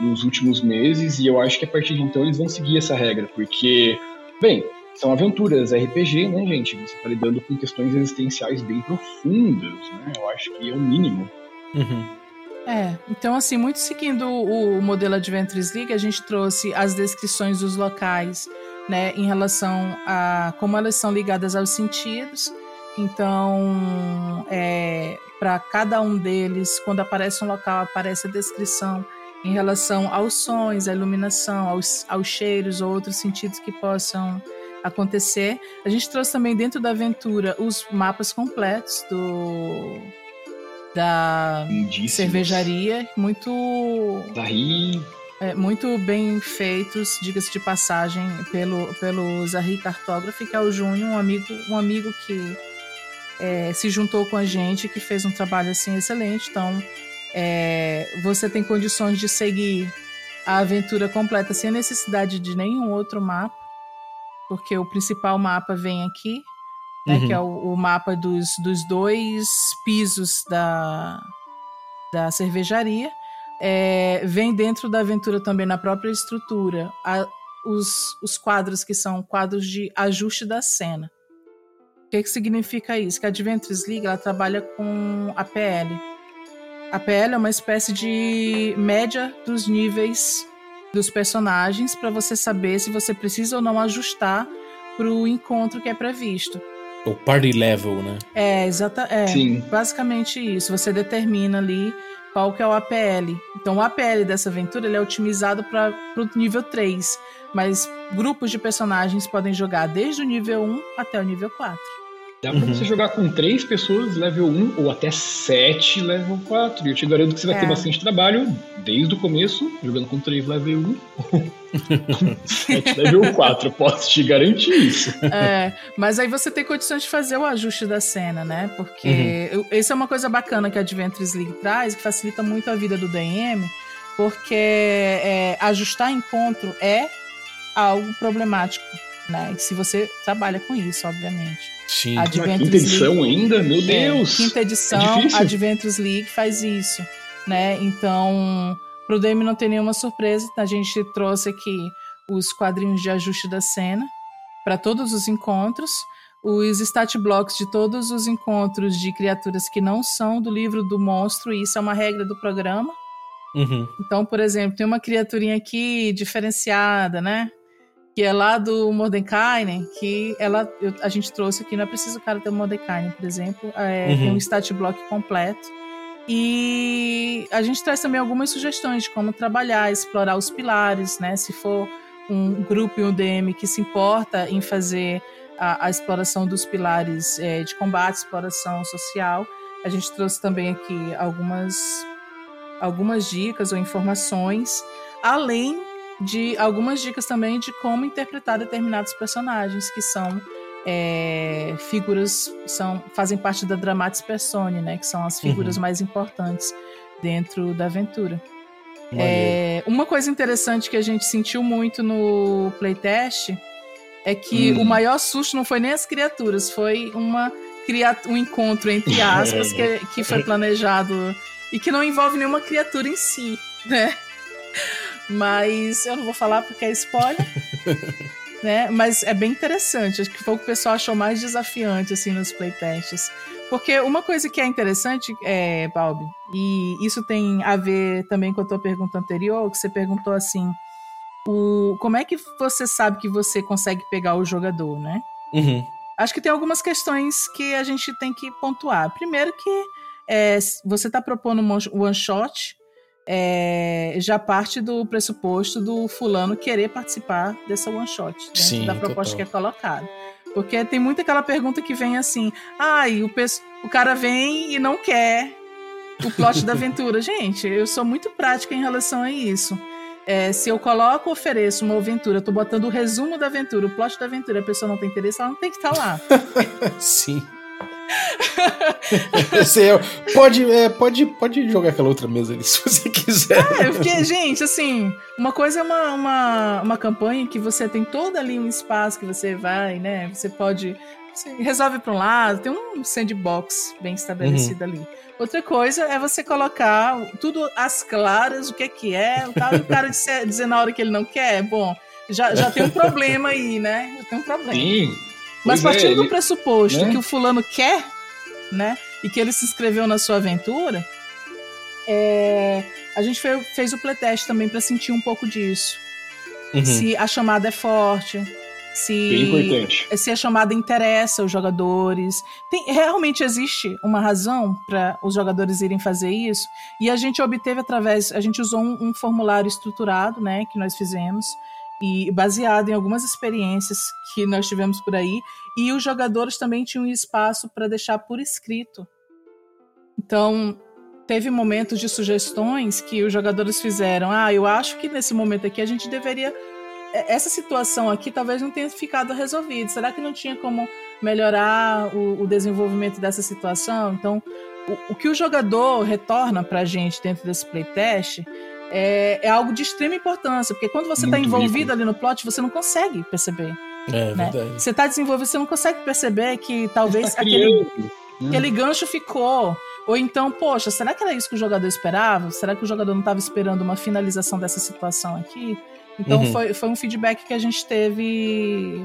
nos últimos meses e eu acho que a partir de então eles vão seguir essa regra, porque, bem, são aventuras RPG, né, gente? Você está lidando com questões existenciais bem profundas, né? Eu acho que é o mínimo. Uhum. É, então assim, muito seguindo o, modelo Adventures League, a gente trouxe as descrições dos locais, né, em relação a como elas são ligadas aos sentidos. Então, é, para cada um deles, quando aparece um local, aparece a descrição em relação aos sons, à iluminação, aos, aos cheiros ou outros sentidos que possam acontecer. A gente trouxe também dentro da aventura os mapas completos do da Lindíssimos. cervejaria, muito Daí, é, muito bem feitos, diga-se de passagem, pelo, pelo Zahri Cartógrafo, que é o Júnior, um amigo, um amigo que é, se juntou com a gente, que fez um trabalho assim excelente. Então, é, você tem condições de seguir a aventura completa sem necessidade de nenhum outro mapa, porque o principal mapa vem aqui, né, Uhum. que é o, o mapa dos, dos dois pisos da, da cervejaria. É, vem dentro da aventura também na própria estrutura a- os, os quadros que são quadros de ajuste da cena. O que, que significa isso? Que a Adventures League ela trabalha com a PL. A PL é uma espécie de média dos níveis dos personagens para você saber se você precisa ou não ajustar para o encontro que é previsto. O party level, né? É, exata, é sim, basicamente isso. Você determina ali qual que é o APL. Então, o APL dessa aventura ele é otimizado para o nível 3, mas grupos de personagens podem jogar desde o nível 1 até o nível 4. Dá pra Uhum. você jogar com três pessoas level 1 ou até 7 level 4. E eu te garanto que você vai É. ter bastante trabalho desde o começo, jogando com 3 level 1 com 7 level 4. Posso te garantir isso. É, mas aí você tem condições de fazer o ajuste da cena, né? Porque eu- isso é uma coisa bacana que a Adventures League traz, que facilita muito a vida do DM, porque é, ajustar encontro é algo problemático, né? E se você trabalha com isso, obviamente. Sim. A Adventures quinta edição League- ainda? Meu Deus! É, quinta edição, é. Adventures League faz isso, né? Então, pro DM não ter nenhuma surpresa, a gente trouxe aqui os quadrinhos de ajuste da cena para todos os encontros, os stat blocks de todos os encontros de criaturas que não são do livro do monstro, e isso é uma regra do programa. Uhum. Então, por exemplo, tem uma criaturinha aqui diferenciada, né? Que é lá do Mordekainen, que ela, eu- a gente trouxe aqui, não é preciso o cara ter o Mordekainen, por exemplo. é, Uhum. Tem um stat block completo. E a gente traz também algumas sugestões de como trabalhar, explorar os pilares, né? Se for um grupo e um DM que se importa em fazer a, a exploração dos pilares é, de combate, exploração social, a gente trouxe também aqui algumas algumas dicas ou informações, além de algumas dicas também de como interpretar determinados personagens que são é, figuras são fazem parte da dramatis persone, né, que são as figuras Uhum. mais importantes dentro da aventura. É, uma coisa interessante que a gente sentiu muito no playtest é que hum. o maior susto não foi nem as criaturas, foi uma um encontro, entre aspas, (laughs) que, que foi planejado e que não envolve nenhuma criatura em si, né? Mas eu não vou falar porque é spoiler. (laughs) né? Mas é bem interessante. Acho que foi o que o pessoal achou mais desafiante assim nos playtests. Porque uma coisa que é interessante, é, Balbi, e isso tem a ver também com a tua pergunta anterior, que você perguntou assim, o, como é que você sabe que você consegue pegar o jogador, né? Uhum. Acho que tem algumas questões que a gente tem que pontuar. Primeiro que é, você está propondo um one shot, é, já parte do pressuposto do fulano querer participar dessa one shot, dentro Sim, da proposta total. que é colocada. Porque tem muita aquela pergunta que vem assim: ai, ah, o, o cara vem e não quer o plot da (laughs) aventura. Gente, eu sou muito prática em relação a isso. É, se eu coloco, ofereço uma aventura, tô botando o resumo da aventura, o plot da aventura, a pessoa não tem interesse, ela não tem que estar tá lá. (laughs) Sim. (laughs) você pode, é, pode, pode jogar aquela outra mesa ali (laughs) se você quiser. É, porque, gente, assim, uma coisa é uma, uma, uma campanha que você tem todo ali um espaço que você vai, né? Você pode. Você resolve para um lado, tem um sandbox bem estabelecido uhum. ali. Outra coisa é você colocar tudo às claras, o que é que é, o, tal, o cara dizer, dizer na hora que ele não quer, bom, já, já tem um problema aí, né? Já tem um problema. Sim. Mas partindo é, ele, do pressuposto né? que o fulano quer, né? E que ele se inscreveu na sua aventura, é, a gente fez, fez o playtest também para sentir um pouco disso. Uhum. Se a chamada é forte, se, se a chamada interessa os jogadores. Tem, realmente existe uma razão para os jogadores irem fazer isso. E a gente obteve através. A gente usou um, um formulário estruturado, né? Que nós fizemos e baseado em algumas experiências que nós tivemos por aí, e os jogadores também tinham espaço para deixar por escrito. Então, teve momentos de sugestões que os jogadores fizeram. Ah, eu acho que nesse momento aqui a gente deveria. É, essa situação aqui talvez não tenha ficado resolvida. Será que não tinha como melhorar o, o desenvolvimento dessa situação? Então, o, o que o jogador retorna para a gente dentro desse playtest é, é algo de extrema importância, porque quando você está envolvido ali no plot, você não consegue perceber. É, né? verdade. Você está desenvolvido, você não consegue perceber que talvez tá aquele, aquele gancho ficou. Ou então, poxa, será que era isso que o jogador esperava? Será que o jogador não estava esperando uma finalização dessa situação aqui? Então uhum. foi, foi um feedback que a gente teve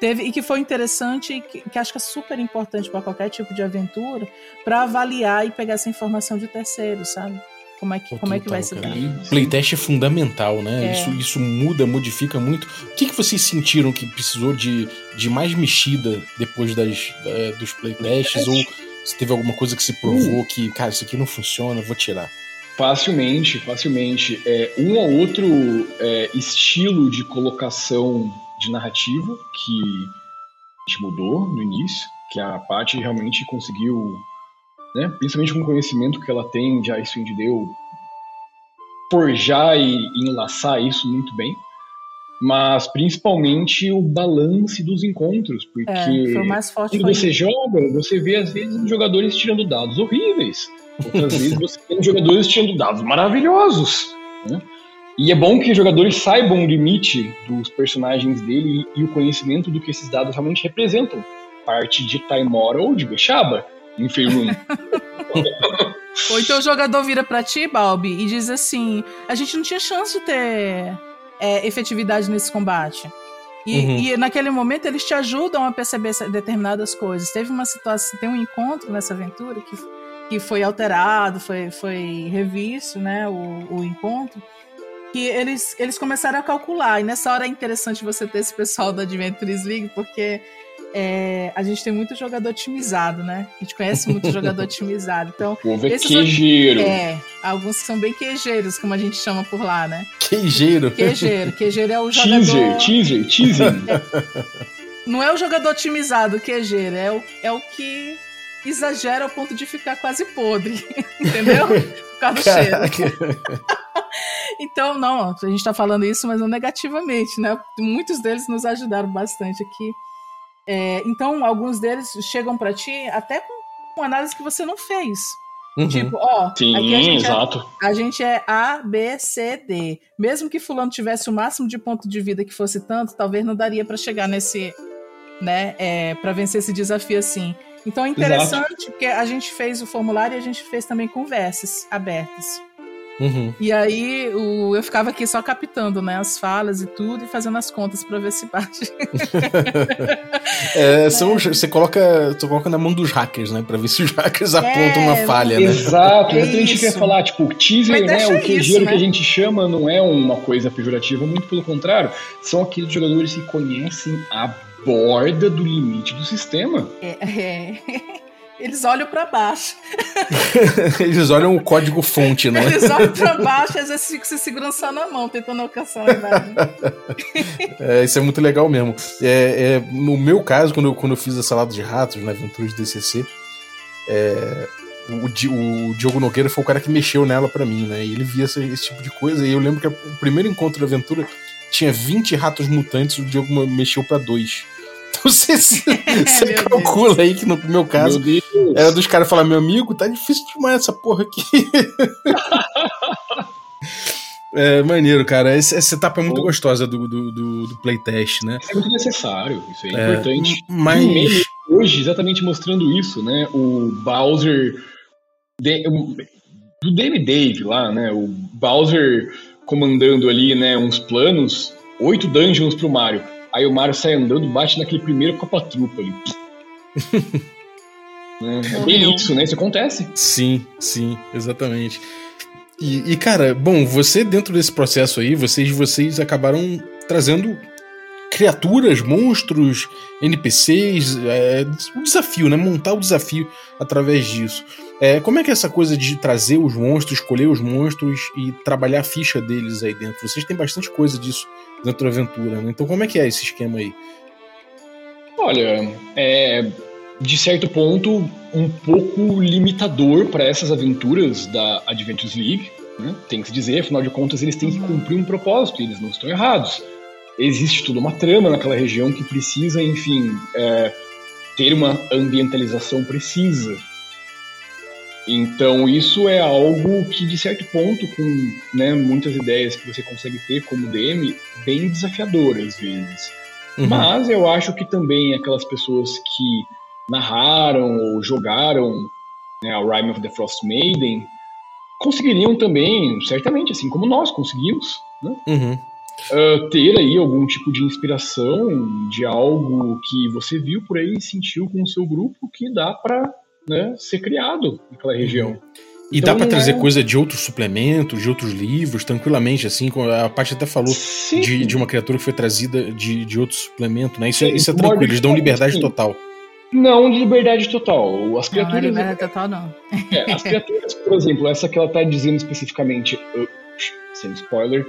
teve e que foi interessante e que, que acho que é super importante para qualquer tipo de aventura para avaliar e pegar essa informação de terceiros, sabe? Como é que, como é que vai se dar. Playtest é fundamental, né? É. Isso, isso muda, modifica muito. O que, que vocês sentiram que precisou de, de mais mexida depois das, da, dos playtests? Ou se teve alguma coisa que se provou uh. que, cara, isso aqui não funciona, vou tirar? Facilmente, facilmente. É, um ou outro é, estilo de colocação de narrativa que a gente mudou no início, que a Paty realmente conseguiu né? principalmente com o conhecimento que ela tem de Icewind Dale, forjar e, e enlaçar isso muito bem, mas principalmente o balance dos encontros, porque é, quando você joga, você vê às vezes jogadores tirando dados horríveis, outras vezes você tem jogadores tirando dados maravilhosos, né? E é bom que os jogadores saibam o limite dos personagens dele e, e o conhecimento do que esses dados realmente representam. Parte de Taimora ou de Bechaba Faerun. (laughs) Ou então o jogador vira pra ti, Balbi, e diz assim: a gente não tinha chance de ter é, efetividade nesse combate. E, uhum. e, naquele momento eles te ajudam a perceber determinadas coisas. Teve uma situação, tem um encontro nessa aventura que, que foi alterado, foi, foi revisto, né, o, o encontro, que eles, eles começaram a calcular. E nessa hora é interessante você ter esse pessoal da Adventures League, porque é, a gente tem muito jogador otimizado, né? A gente conhece muito jogador (laughs) otimizado. Então, povo é queijeiro. É, alguns que são bem queijeiros, como a gente chama por lá, né? Queijeiro. Queijeiro. Queijeiro é o jogador. Teaser, teaser, teaser. (laughs) É, não é o jogador otimizado, o queijeiro, é o, é o que exagera ao ponto de ficar quase podre. (laughs) Entendeu? Por causa do cheiro. então, não, a gente tá falando isso, mas não negativamente, né? Muitos deles nos ajudaram bastante aqui é, então, alguns deles chegam para ti até com, com análise que você não fez. Uhum. Tipo, ó, Sim, aqui a gente, exato. É, a gente é A, B, C, D. Mesmo que fulano tivesse o máximo de ponto de vida que fosse tanto, talvez não daria para chegar nesse, né, é, para vencer esse desafio assim. Então é interessante exato. porque a gente fez o formulário e a gente fez também conversas abertas. Uhum. E aí o, eu ficava aqui só captando né, as falas e tudo e fazendo as contas para ver se bate. (laughs) é, são, você, coloca, você coloca na mão dos hackers, né? Para ver se os hackers apontam é, uma falha, né? Exato, é a gente quer falar, tipo, o teaser, né? O quejeiro né? que a gente chama não é uma coisa pejorativa, muito pelo contrário, são aqueles jogadores que conhecem a borda do limite do sistema. É, é. Eles olham para baixo. (laughs) Eles olham o código fonte, né? Eles olham para baixo e às vezes ficam se segurando só na mão, tentando alcançar a (laughs) é, isso é muito legal mesmo. É, é, no meu caso, quando eu, quando eu fiz a salada de ratos na aventura de DCC, é, o, o, Diogo Nogueira foi o cara que mexeu nela para mim, né? E ele via esse, esse, tipo de coisa. E eu lembro que o primeiro encontro da aventura tinha 20 ratos mutantes, o Diogo mexeu para dois. Então (laughs) você, (laughs) você calcula Deus. aí que no meu caso meu era dos caras falar, meu amigo, tá difícil demais essa porra aqui. (laughs) É maneiro, cara. Essa, essa etapa é muito gostosa do, do, do, do, playtest, né? É muito necessário, isso é, é importante. Mas. hoje, exatamente mostrando isso, né? O Bowser. De, o, do Dave Dave lá, né? O Bowser comandando ali, né? Uns planos, oito dungeons pro Mario. Aí o Mario sai andando, bate naquele primeiro copa-trupa ali. (laughs) é, bem isso, né? Isso acontece. Sim, sim, exatamente. E, e, cara, bom, você dentro desse processo aí, vocês, vocês acabaram trazendo criaturas, monstros, NPCs, é, um desafio, né? Montar o desafio através disso. É, como é que é essa coisa de trazer os monstros, escolher os monstros e trabalhar a ficha deles aí dentro? Vocês têm bastante coisa disso dentro da aventura, né? Então como é que é esse esquema aí? Olha, é de certo ponto um pouco limitador para essas aventuras da Adventures League, né? tem que se dizer, afinal de contas eles têm que cumprir um propósito, eles não estão errados. Existe toda uma trama naquela região que precisa, enfim, é, ter uma ambientalização precisa. Então isso é algo que de certo ponto, com né, muitas ideias que você consegue ter como DM, bem desafiador às vezes. Uhum. Mas eu acho que também aquelas pessoas que narraram ou jogaram né, a Rime of the Frost Maiden conseguiriam também, certamente, assim como nós conseguimos, né, uhum. uh, ter aí algum tipo de inspiração de algo que você viu por aí e sentiu com o seu grupo que dá para né, ser criado naquela região. E então, dá para trazer é... coisa de outros suplementos, de outros livros, tranquilamente, assim. A parte até falou de, de uma criatura que foi trazida de, de outro suplemento, né? Isso, é, sim, é, isso é tranquilo, eles dão liberdade sim. total. Não de liberdade total. As criaturas. Não, liberdade total não. É, as criaturas, por exemplo, essa que ela tá dizendo especificamente, sem spoiler,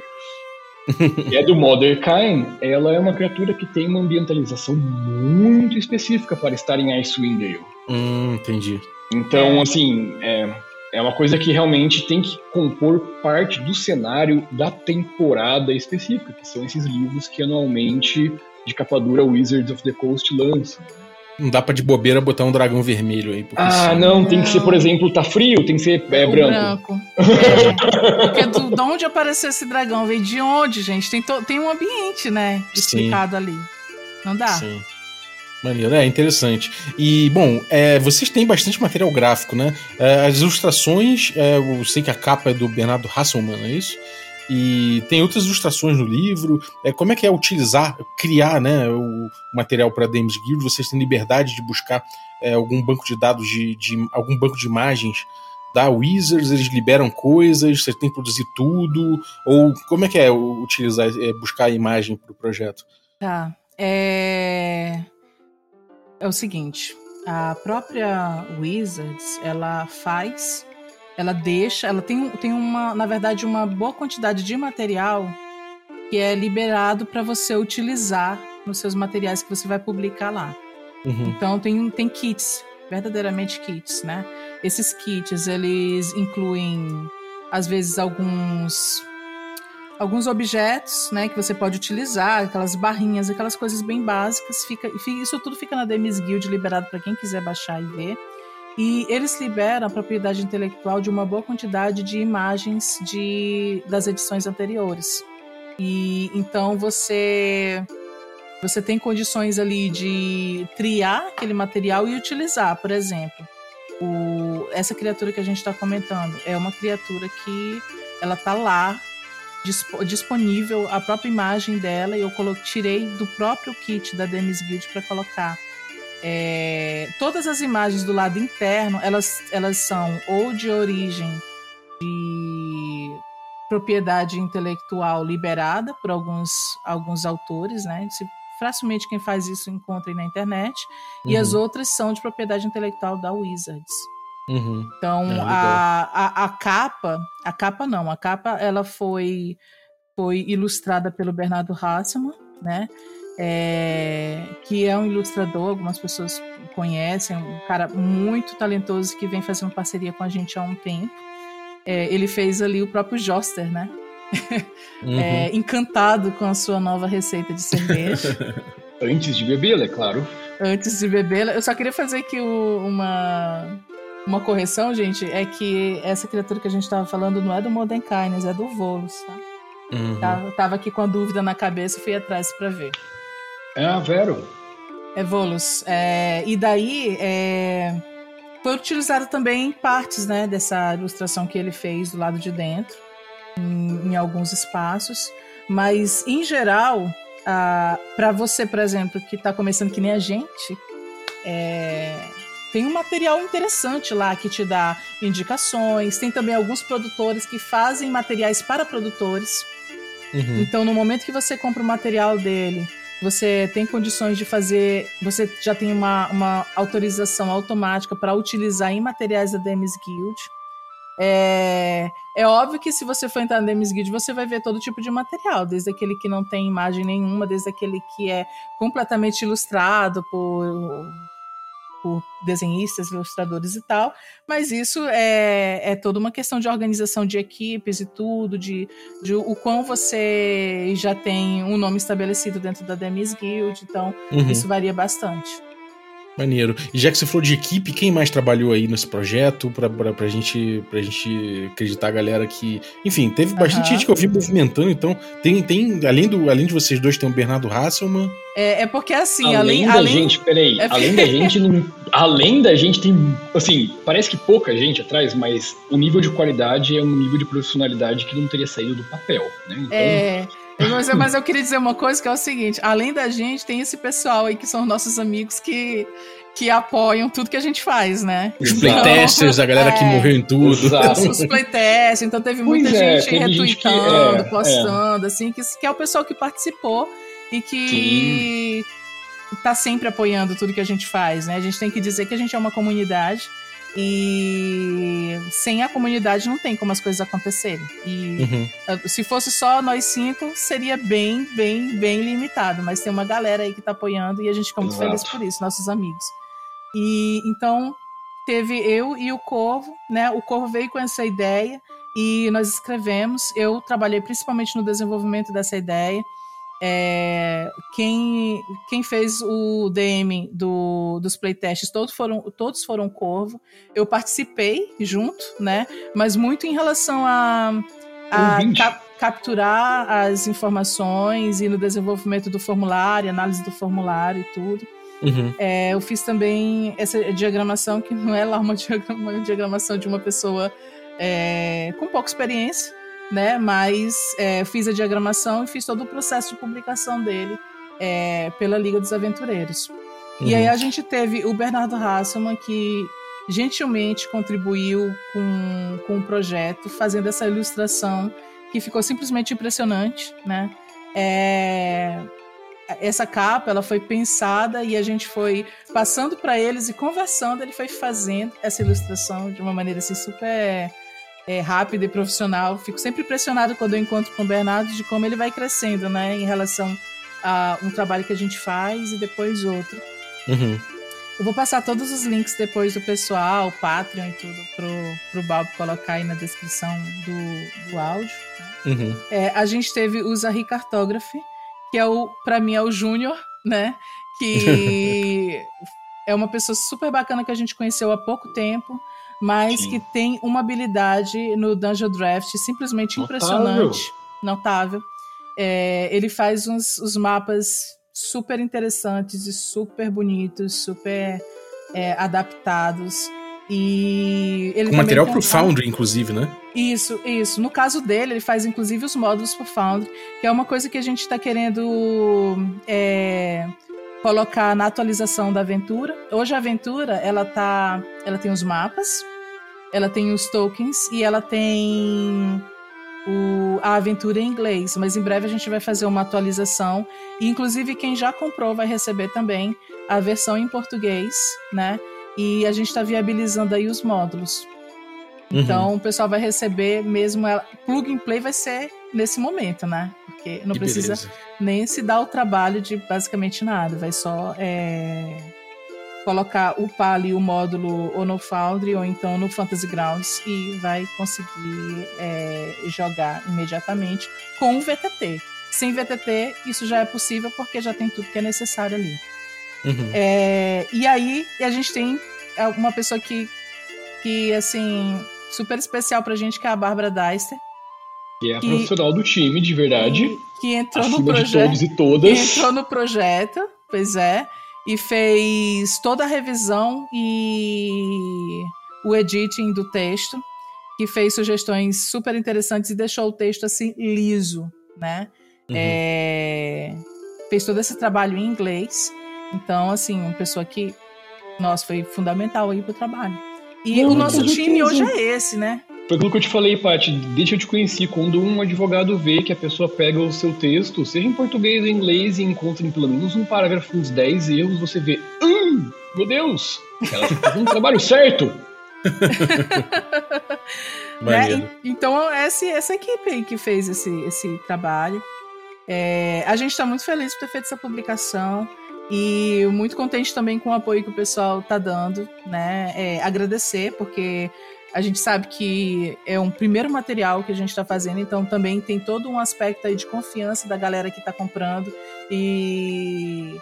é do Motherkind, ela é uma criatura que tem uma ambientalização muito específica para estar em Icewind Dale. Hum, entendi. Então, assim, é, é uma coisa que realmente tem que compor parte do cenário da temporada específica, que são esses livros que anualmente de capa dura Wizards of the Coast lança. Não dá pra de bobeira botar um dragão vermelho aí. Ah, não, tem que ser, por exemplo, tá frio, tem que ser é, branco. branco. É, (laughs) porque do, de onde apareceu esse dragão? Veio de onde, gente? Tem, to, tem um ambiente, né? Explicado Sim. ali. Não dá? Sim. Maneiro, é interessante. E, bom, é, vocês têm bastante material gráfico, né? É, as ilustrações, é, eu sei que a capa é do Bernardo Hasselmann, é isso? E tem outras ilustrações no livro. É, como é que é utilizar, criar né, o material para Dames Guild? Vocês têm liberdade de buscar é, algum banco de dados, de, de, algum banco de imagens da Wizards? Eles liberam coisas? Você tem que produzir tudo? Ou como é que é utilizar, é, buscar a imagem para o projeto? Tá. É... é o seguinte. A própria Wizards, ela faz ela deixa, ela tem, tem uma, na verdade, uma boa quantidade de material que é liberado para você utilizar nos seus materiais que você vai publicar lá. Uhum. Então tem, tem kits, verdadeiramente kits, né? Esses kits, eles incluem às vezes alguns alguns objetos, né, que você pode utilizar, aquelas barrinhas, aquelas coisas bem básicas, fica, isso tudo fica na Demis Guild liberado para quem quiser baixar e ver. E eles liberam a propriedade intelectual de uma boa quantidade de imagens de, das edições anteriores. E então você você tem condições ali de triar aquele material e utilizar, por exemplo. O, essa criatura que a gente está comentando é uma criatura que ela tá lá disponível a própria imagem dela e eu tirei do próprio kit da Demis Guild para colocar. É, todas as imagens do lado interno elas, elas são ou de origem de propriedade intelectual liberada por alguns, alguns autores, né? Se, facilmente quem faz isso encontra aí na internet, uhum. e as uhum. outras são de propriedade intelectual da Wizards. Uhum. Então é, a, a, a, capa, a capa não, a capa ela foi foi ilustrada pelo Bernardo Hasselmann, né? É, que é um ilustrador, algumas pessoas conhecem, um cara muito talentoso que vem fazendo parceria com a gente há um tempo. É, ele fez ali o próprio Joster, né? (laughs) Uhum. É, encantado com a sua nova receita de cerveja. (laughs) Antes de bebê-la, é claro. Antes de bebê-la. Eu só queria fazer aqui uma, uma correção, gente. É que essa criatura que a gente estava falando não é do Modern Kindness, é do Volus, tá? Uhum. Tava, tava aqui com a dúvida na cabeça e fui atrás para ver. É a Vero. É Volus. É, e daí é, foi utilizado também partes né, dessa ilustração que ele fez do lado de dentro em, em alguns espaços, mas em geral, para você, por exemplo, que está começando que nem a gente, é, tem um material interessante lá que te dá indicações. Tem também alguns produtores que fazem materiais para produtores. Uhum. Então, no momento que você compra o material dele, você tem condições de fazer. Você já tem uma, uma autorização automática para utilizar em materiais da Demis Guild. É, é óbvio que se você for entrar no Demis Guild, você vai ver todo tipo de material, desde aquele que não tem imagem nenhuma, desde aquele que é completamente ilustrado por, por desenhistas, ilustradores e tal, mas isso é, é toda uma questão de organização de equipes e tudo, de, de o quão você já tem um nome estabelecido dentro da Demis Guild, então uhum. isso varia bastante. Maneiro. E já que você falou de equipe, quem mais trabalhou aí nesse projeto pra, pra, pra, gente, pra gente acreditar a galera que. Enfim, teve bastante uhum. gente que eu vi movimentando, então tem, tem além, do, além de vocês dois, tem o Bernardo Hasselman. É, é porque assim, além, além da além... gente, peraí, é além da gente, não, além da gente tem, assim, parece que pouca gente atrás, mas o nível de qualidade é um nível de profissionalidade que não teria saído do papel, né? Então, é. Mas, mas, eu queria dizer uma coisa que é o seguinte: além da gente, tem esse pessoal aí que são nossos amigos que, que apoiam tudo que a gente faz, né? Os playtesters, então, a galera é, que morreu em tudo. Exato. Os playtesters, então teve muita é, gente retweetando, gente que, é, é, postando, assim, que, que é o pessoal que participou e que Sim. tá sempre apoiando tudo que a gente faz, né? A gente tem que dizer que a gente é uma comunidade e sem a comunidade não tem como as coisas acontecerem. E uhum. Eh, se fosse só nós cinco, seria bem, bem, bem limitado. Mas tem uma galera aí que tá apoiando e a gente fica muito Exato. feliz por isso, nossos amigos. E então teve eu e o Corvo, né? O Corvo veio com essa ideia e nós escrevemos. Eu trabalhei principalmente no desenvolvimento dessa ideia. É, quem, quem fez o DM do, dos playtests, todos foram, todos foram Corvo. Eu participei junto, né? Mas muito em relação a, a cap, capturar as informações e no desenvolvimento do formulário, análise do formulário e tudo. Uhum. É, eu fiz também essa diagramação, que não é lá uma, (laughs) diagramação de uma pessoa é, com pouca experiência, né? Mas é, fiz a diagramação e fiz todo o processo de publicação dele é, pela Liga dos Aventureiros. Uhum. E aí a gente teve o Bernardo Hasselmann, que gentilmente contribuiu com, com o projeto, fazendo essa ilustração que ficou simplesmente impressionante, né? É, essa capa ela foi pensada e a gente foi passando para eles e conversando, ele foi fazendo essa ilustração de uma maneira assim super é, rápida e profissional. Fico sempre impressionado quando eu encontro com o Bernardo de como ele vai crescendo, né, em relação a um trabalho que a gente faz e depois outro. Uhum. Eu vou passar todos os links depois do pessoal, o Patreon e tudo, pro, pro Balbo colocar aí na descrição do, do áudio. Né? Uhum. É, a gente teve o Zahri Cartography, que é o, para mim, é o Júnior, né? Que (laughs) é uma pessoa super bacana que a gente conheceu há pouco tempo, mas Sim. que tem uma habilidade no Dungeon Draft simplesmente Notável. impressionante, notável. É, ele faz uns, uns mapas super interessantes e super bonitos, super é, adaptados. E ele Com material pro Foundry, inclusive, né? Isso, isso. No caso dele, ele faz inclusive os módulos pro Foundry, que é uma coisa que a gente está querendo é, colocar na atualização da aventura. Hoje a aventura, ela tá, ela tem os mapas, ela tem os tokens e ela tem o, a aventura em inglês, mas em breve a gente vai fazer uma atualização. E, inclusive, quem já comprou vai receber também a versão em português, né? E a gente está viabilizando aí os módulos. Uhum. Então o pessoal vai receber mesmo ela. Plug and play vai ser nesse momento, né? Porque não que precisa beleza. nem se dar o trabalho de basicamente nada. Vai só é, colocar o ali o módulo ou no Foundry ou então no Fantasy Grounds e vai conseguir é, jogar imediatamente com o VTT. Sem VTT, isso já é possível porque já tem tudo que é necessário ali. Uhum. É, e aí a gente tem uma pessoa que, que assim, super especial pra gente, que é a Bárbara Deister. Que é a que, profissional do time, de verdade. Que, que entrou no projeto. todos e todas. (laughs) entrou no projeto, pois é. E fez toda a revisão e o editing do texto. Que fez sugestões super interessantes e deixou o texto assim liso, né? Uhum. É, fez todo esse trabalho em inglês. Então, assim, uma pessoa que, nossa, foi fundamental aí pro trabalho. E Não, o nosso time hoje é esse, né? Foi aquilo que eu te falei, Paty, que eu te conheci, quando um advogado vê que a pessoa pega o seu texto, seja em português ou em inglês, e encontra em pelo menos um parágrafo, uns 10 erros, você vê, hum, meu Deus, ela tá fazendo o trabalho (laughs) certo. (laughs) né? Então, essa, essa equipe aí que fez esse, esse trabalho. É, a gente está muito feliz por ter feito essa publicação. E muito contente também com o apoio que o pessoal está dando, né? É, agradecer, porque a gente sabe que é um primeiro material que a gente está fazendo, então também tem todo um aspecto aí de confiança da galera que está comprando e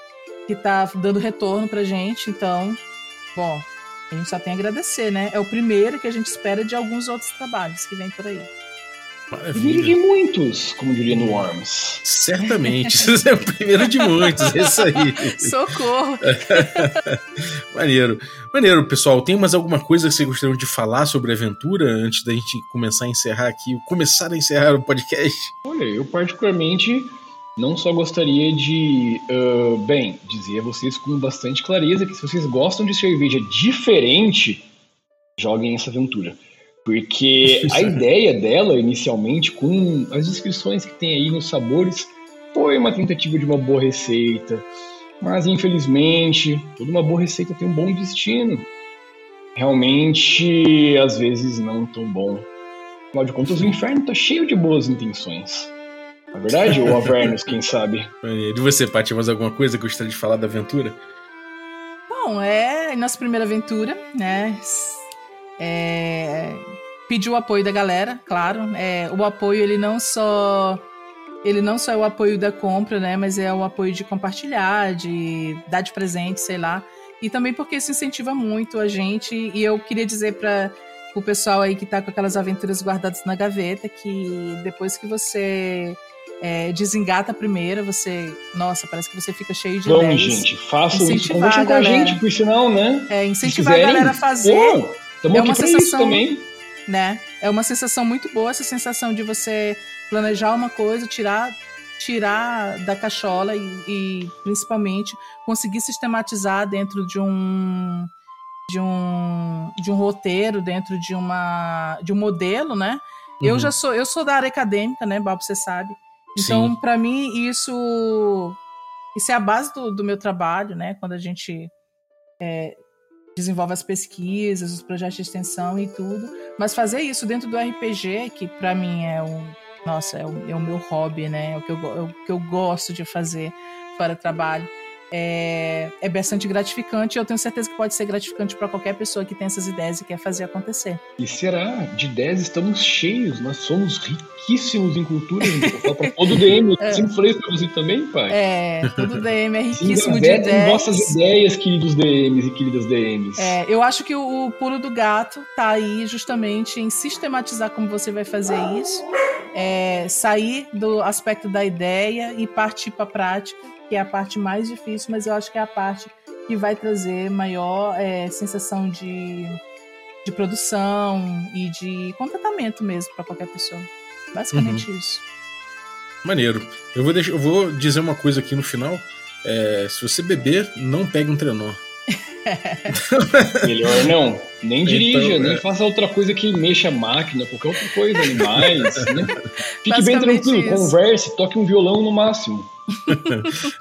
que está dando retorno pra gente. Então, bom, a gente só tem a agradecer, né? É o primeiro que a gente espera de alguns outros trabalhos que vem por aí. Maravilha. E muitos, como diria no Worms. Certamente, isso é o primeiro de muitos, é isso aí. (laughs) Socorro! (laughs) Maneiro. Maneiro, pessoal. Tem mais alguma coisa que vocês gostariam de falar sobre a aventura antes da gente começar a encerrar aqui, começar a encerrar o podcast? Olha, eu particularmente não só gostaria de, uh, bem, dizer a vocês com bastante clareza que se vocês gostam de cerveja diferente, joguem essa aventura. Porque (laughs) a ideia dela, inicialmente, com as descrições que tem aí nos sabores, foi uma tentativa de uma boa receita. Mas, infelizmente, toda uma boa receita tem um bom destino. Realmente, às vezes, não tão bom. Afinal de contas, o inferno tá cheio de boas intenções. Na é verdade, ou Avernus, quem sabe? (laughs) E você, Paty, mais alguma coisa que gostaria de falar da aventura? Bom, é nossa primeira aventura, né? É, pediu o apoio da galera, claro. É, o apoio ele não só ele não só é o apoio da compra, né, mas é o apoio de compartilhar, de dar de presente, sei lá. E também porque isso incentiva muito a gente. E eu queria dizer para o pessoal aí que tá com aquelas aventuras guardadas na gaveta que depois que você é, desengata a primeira, você. Nossa, parece que você fica cheio de Vamos, ideias. gente, façam isso, conversem com a gente, por sinal, né? É, incentivar a galera a fazer. Pô, é uma sensação, também. Né? É uma sensação muito boa essa sensação de você planejar uma coisa, tirar tirar da cachola e, e principalmente conseguir sistematizar dentro de um de um de um roteiro, dentro de uma de um modelo, né? Uhum. Eu já sou eu sou da área acadêmica, né, Bob, você sabe. Então, para mim isso isso é a base do, do meu trabalho, né? Quando a gente é, desenvolve as pesquisas, os projetos de extensão e tudo. Mas fazer isso dentro do RPG, que para mim é um. Nossa, é o, é o, meu hobby, né? É o, que eu, é o que eu gosto de fazer para trabalho. É, é bastante gratificante. Eu tenho certeza que pode ser gratificante para qualquer pessoa que tem essas ideias e quer fazer acontecer. E será? De 10 estamos cheios, nós somos riquíssimos em cultura. todo DM. Eu sempre falei para você também, pai. É, todo DM é riquíssimo de ideias. vossas ideias, queridos DMs e queridas DMs. É, eu acho que o, o pulo do gato tá aí justamente em sistematizar como você vai fazer isso, é, sair do aspecto da ideia e partir para a prática que é a parte mais difícil, mas eu acho que é a parte que vai trazer maior é, sensação de, de produção e de contentamento mesmo para qualquer pessoa. Basicamente uhum. isso. Maneiro. Eu vou, deixar, eu vou dizer uma coisa aqui no final. É, se você beber, não pegue um trenó. (laughs) Melhor não. Nem dirija, então, nem é. faça outra coisa que mexa a máquina, qualquer outra coisa, animais. né? (laughs) Fique bem tranquilo, isso. converse, toque um violão no máximo.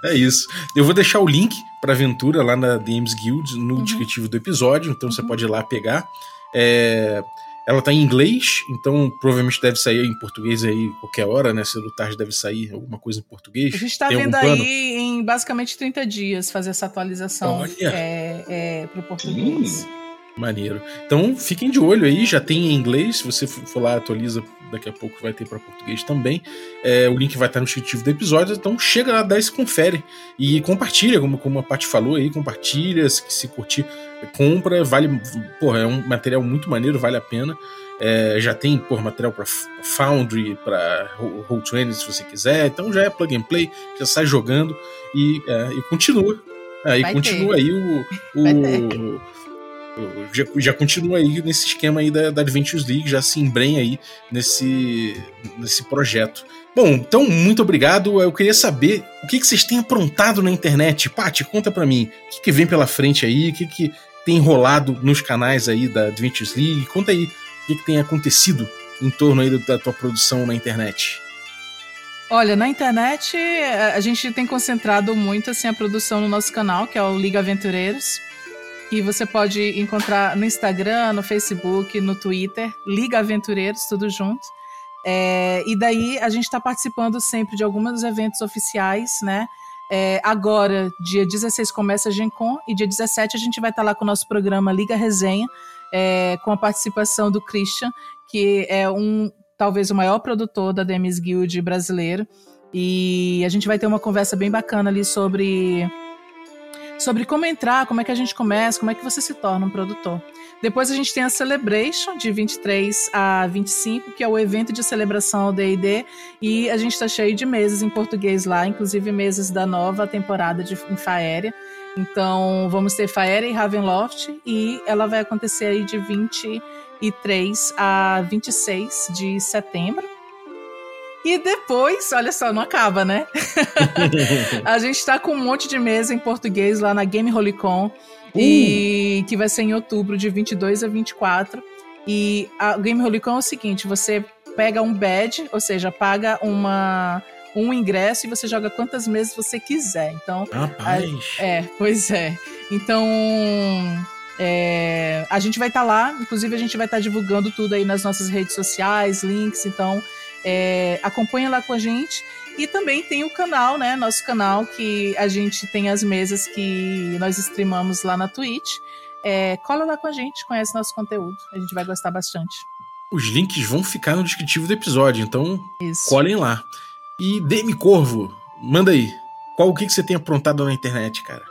É isso. Eu vou deixar o link para aventura lá na DMs Guild no uhum. descritivo do episódio, então uhum. você pode ir lá pegar. É, ela tá em inglês, então provavelmente deve sair em português aí qualquer hora, né? Se tarde deve sair alguma coisa em português. A gente tá Tem vendo aí em basicamente 30 dias fazer essa atualização é, é, pro português. Hum. Maneiro. Então fiquem de olho aí, já tem em inglês. Se você for lá, atualiza, daqui a pouco vai ter para português também. É, o link vai estar no descritivo do episódio. Então chega lá, dá esse confere. E compartilha, como, como a Paty falou aí, compartilha. Se, se curtir, compra. Vale. Porra, é um material muito maneiro, vale a pena. É, já tem por material para Foundry, para Roll20 se você quiser. Então já é plug and play, já sai jogando e, é, e continua. E continua ter. aí o, o, já, já continua aí nesse esquema aí da, da Adventures League, já se embrenha aí nesse, nesse projeto. Bom, então muito obrigado. Eu queria saber o que, que vocês têm aprontado na internet. Paty, conta para mim. O que, que, vem pela frente aí? O que, que tem rolado nos canais aí da Adventures League? Conta aí o que, que tem acontecido em torno aí da tua produção na internet. Olha, na internet a gente tem concentrado muito assim a produção no nosso canal, que é o Liga Aventureiros que você pode encontrar no Instagram, no Facebook, no Twitter, Liga Aventureiros, tudo junto. É, e daí a gente está participando sempre de alguns eventos oficiais, né? É, agora, dia 16 começa a Gen Con e dia 17 a gente vai estar tá lá com o nosso programa Liga Resenha, é, com a participação do Christian, que é um talvez o maior produtor da Demis Guild brasileiro. E a gente vai ter uma conversa bem bacana ali sobre sobre como entrar, como é que a gente começa, como é que você se torna um produtor. Depois a gente tem a Celebration, de 23 a 25, que é o evento de celebração ao D&D, e a gente está cheio de mesas em português lá, inclusive mesas da nova temporada de Faéria. Então, vamos ter Faéria e Ravenloft, e ela vai acontecer aí de 23 a 26 de setembro. E depois, olha só, não acaba, né? (laughs) a gente tá com um monte de mesa em português lá na Game Holicon. Uh. E que vai ser em outubro, de 22 a 24. E a Game Holicon é o seguinte: você pega um badge, ou seja, paga uma um ingresso e você joga quantas mesas você quiser. Então, Rapaz. A, é, pois é. Então, é, a gente vai estar tá lá, inclusive a gente vai estar tá divulgando tudo aí nas nossas redes sociais, links, então é, acompanha lá com a gente. E também tem o canal, né? Nosso canal, que a gente tem as mesas que nós streamamos lá na Twitch. É, cola lá com a gente, conhece nosso conteúdo. A gente vai gostar bastante. Os links vão ficar no descritivo do episódio, então Isso. colhem lá. E Demi Corvo, manda aí. Qual o que, que você tem aprontado na internet, cara?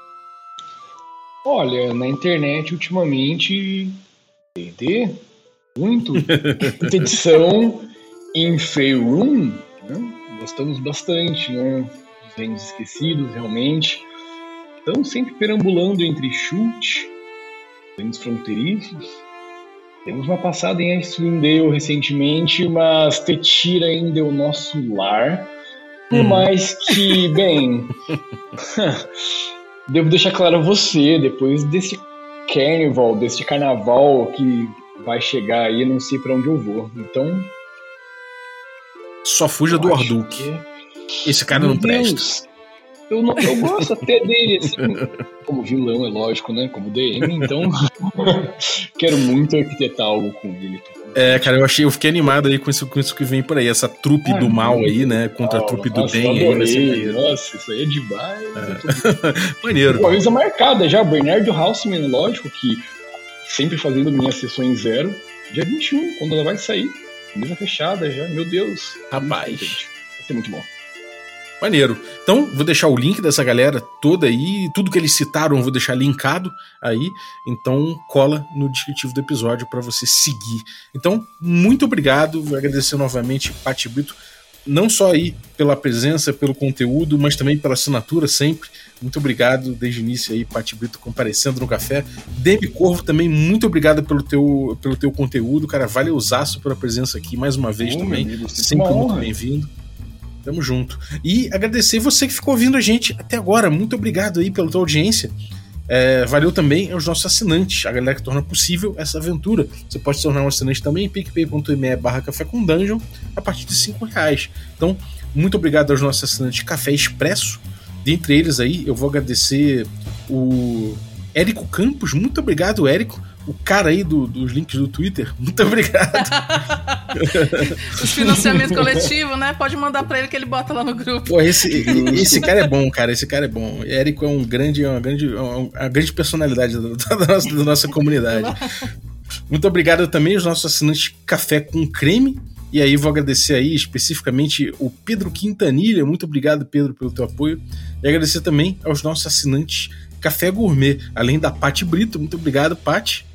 Olha, na internet ultimamente, D&D, muito, (laughs) edição, em Faerun, né, gostamos bastante, né? Desenhos esquecidos, realmente. Estão sempre perambulando entre chute, desenhos fronteiriços. Temos uma passada em Icewind recentemente, mas Tetir ainda é o nosso lar. Por hum. mais que, (laughs) bem, (laughs) devo deixar claro a você, depois desse carnival, desse carnaval que vai chegar aí, não sei para onde eu vou. Então, só fuja eu do Orduk. Que... Esse cara Meu não Deus. presta. Eu, não, eu gosto até dele, assim, (laughs) como vilão, é lógico, né? Como DM, então (laughs) quero muito arquitetar algo com ele. É, cara, eu achei, eu fiquei animado aí com isso, com isso que vem por aí, essa trupe ah, do mal aí, né? Contra a trupe do bem aí. Nossa, isso aí é demais. É. (laughs) Maneiro. Coisa marcada já, Bernardo Hausman, lógico que sempre fazendo minhas sessões zero, dia 21, quando ela vai sair. Mesa fechada já, meu Deus. Rapaz. Vai ser muito bom. Maneiro. Então, vou deixar o link dessa galera toda aí. Tudo que eles citaram, vou deixar linkado aí. Então, cola no descritivo do episódio para você seguir. Então, muito obrigado. Vou agradecer novamente, Pati Brito. Não só aí pela presença, pelo conteúdo, mas também pela assinatura sempre. Muito obrigado desde o início aí, Pati Brito, comparecendo no café. Demi Corvo também, muito obrigado pelo teu, pelo teu conteúdo, cara. Valeuzaço pela presença aqui mais uma vez também. Amigo, sempre muito bem-vindo. Tamo junto. E agradecer você que ficou ouvindo a gente até agora. Muito obrigado aí pela tua audiência. É, valeu também aos nossos assinantes, a galera que torna possível essa aventura. Você pode se tornar um assinante também em picpay.me barra café com dungeon a partir de 5 reais. Então, muito obrigado aos nossos assinantes Café Expresso. Dentre eles aí, eu vou agradecer o Érico Campos. Muito obrigado, Érico o cara aí do, dos links do Twitter, (laughs) muito obrigado. (laughs) Os financiamento coletivo, né? Pode mandar para ele que ele bota lá no grupo. Pô, esse, esse cara é bom, cara. Esse cara é bom. Érico é um grande, uma grande, uma grande personalidade da, (laughs) da, nossa, da nossa comunidade. Muito obrigado também aos nossos assinantes Café com Creme. E aí vou agradecer aí especificamente o Pedro Quintanilha. Muito obrigado, Pedro, pelo teu apoio. E agradecer também aos nossos assinantes Café Gourmet, além da Pati Brito. Muito obrigado, Pati.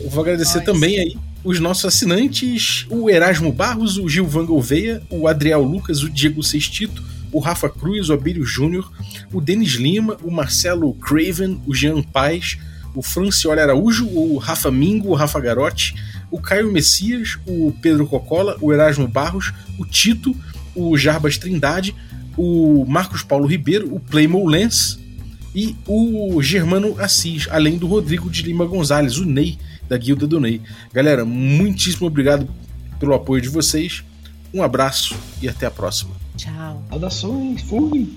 Eu vou agradecer também aí os nossos assinantes, o Erasmo Barros, o Gilvan Gouveia, o Adriel Lucas, o Diego Sextito, o Rafa Cruz, o Abílio Júnior, o Denis Lima, o Marcelo Craven, o Jean Paz, o Francioli Araújo, o Rafa Mingo, o Rafa Garotti, o Caio Messias, o Pedro Cocola, o Erasmo Barros, o Tito, o Jarbas Trindade, o Marcos Paulo Ribeiro, o Playmo Lens, e o Germano Assis, além do Rodrigo de Lima Gonzalez, o Ney, da Guilda do Ney. Galera, muitíssimo obrigado pelo apoio de vocês. Um abraço e até a próxima. Tchau. Saudações, fui!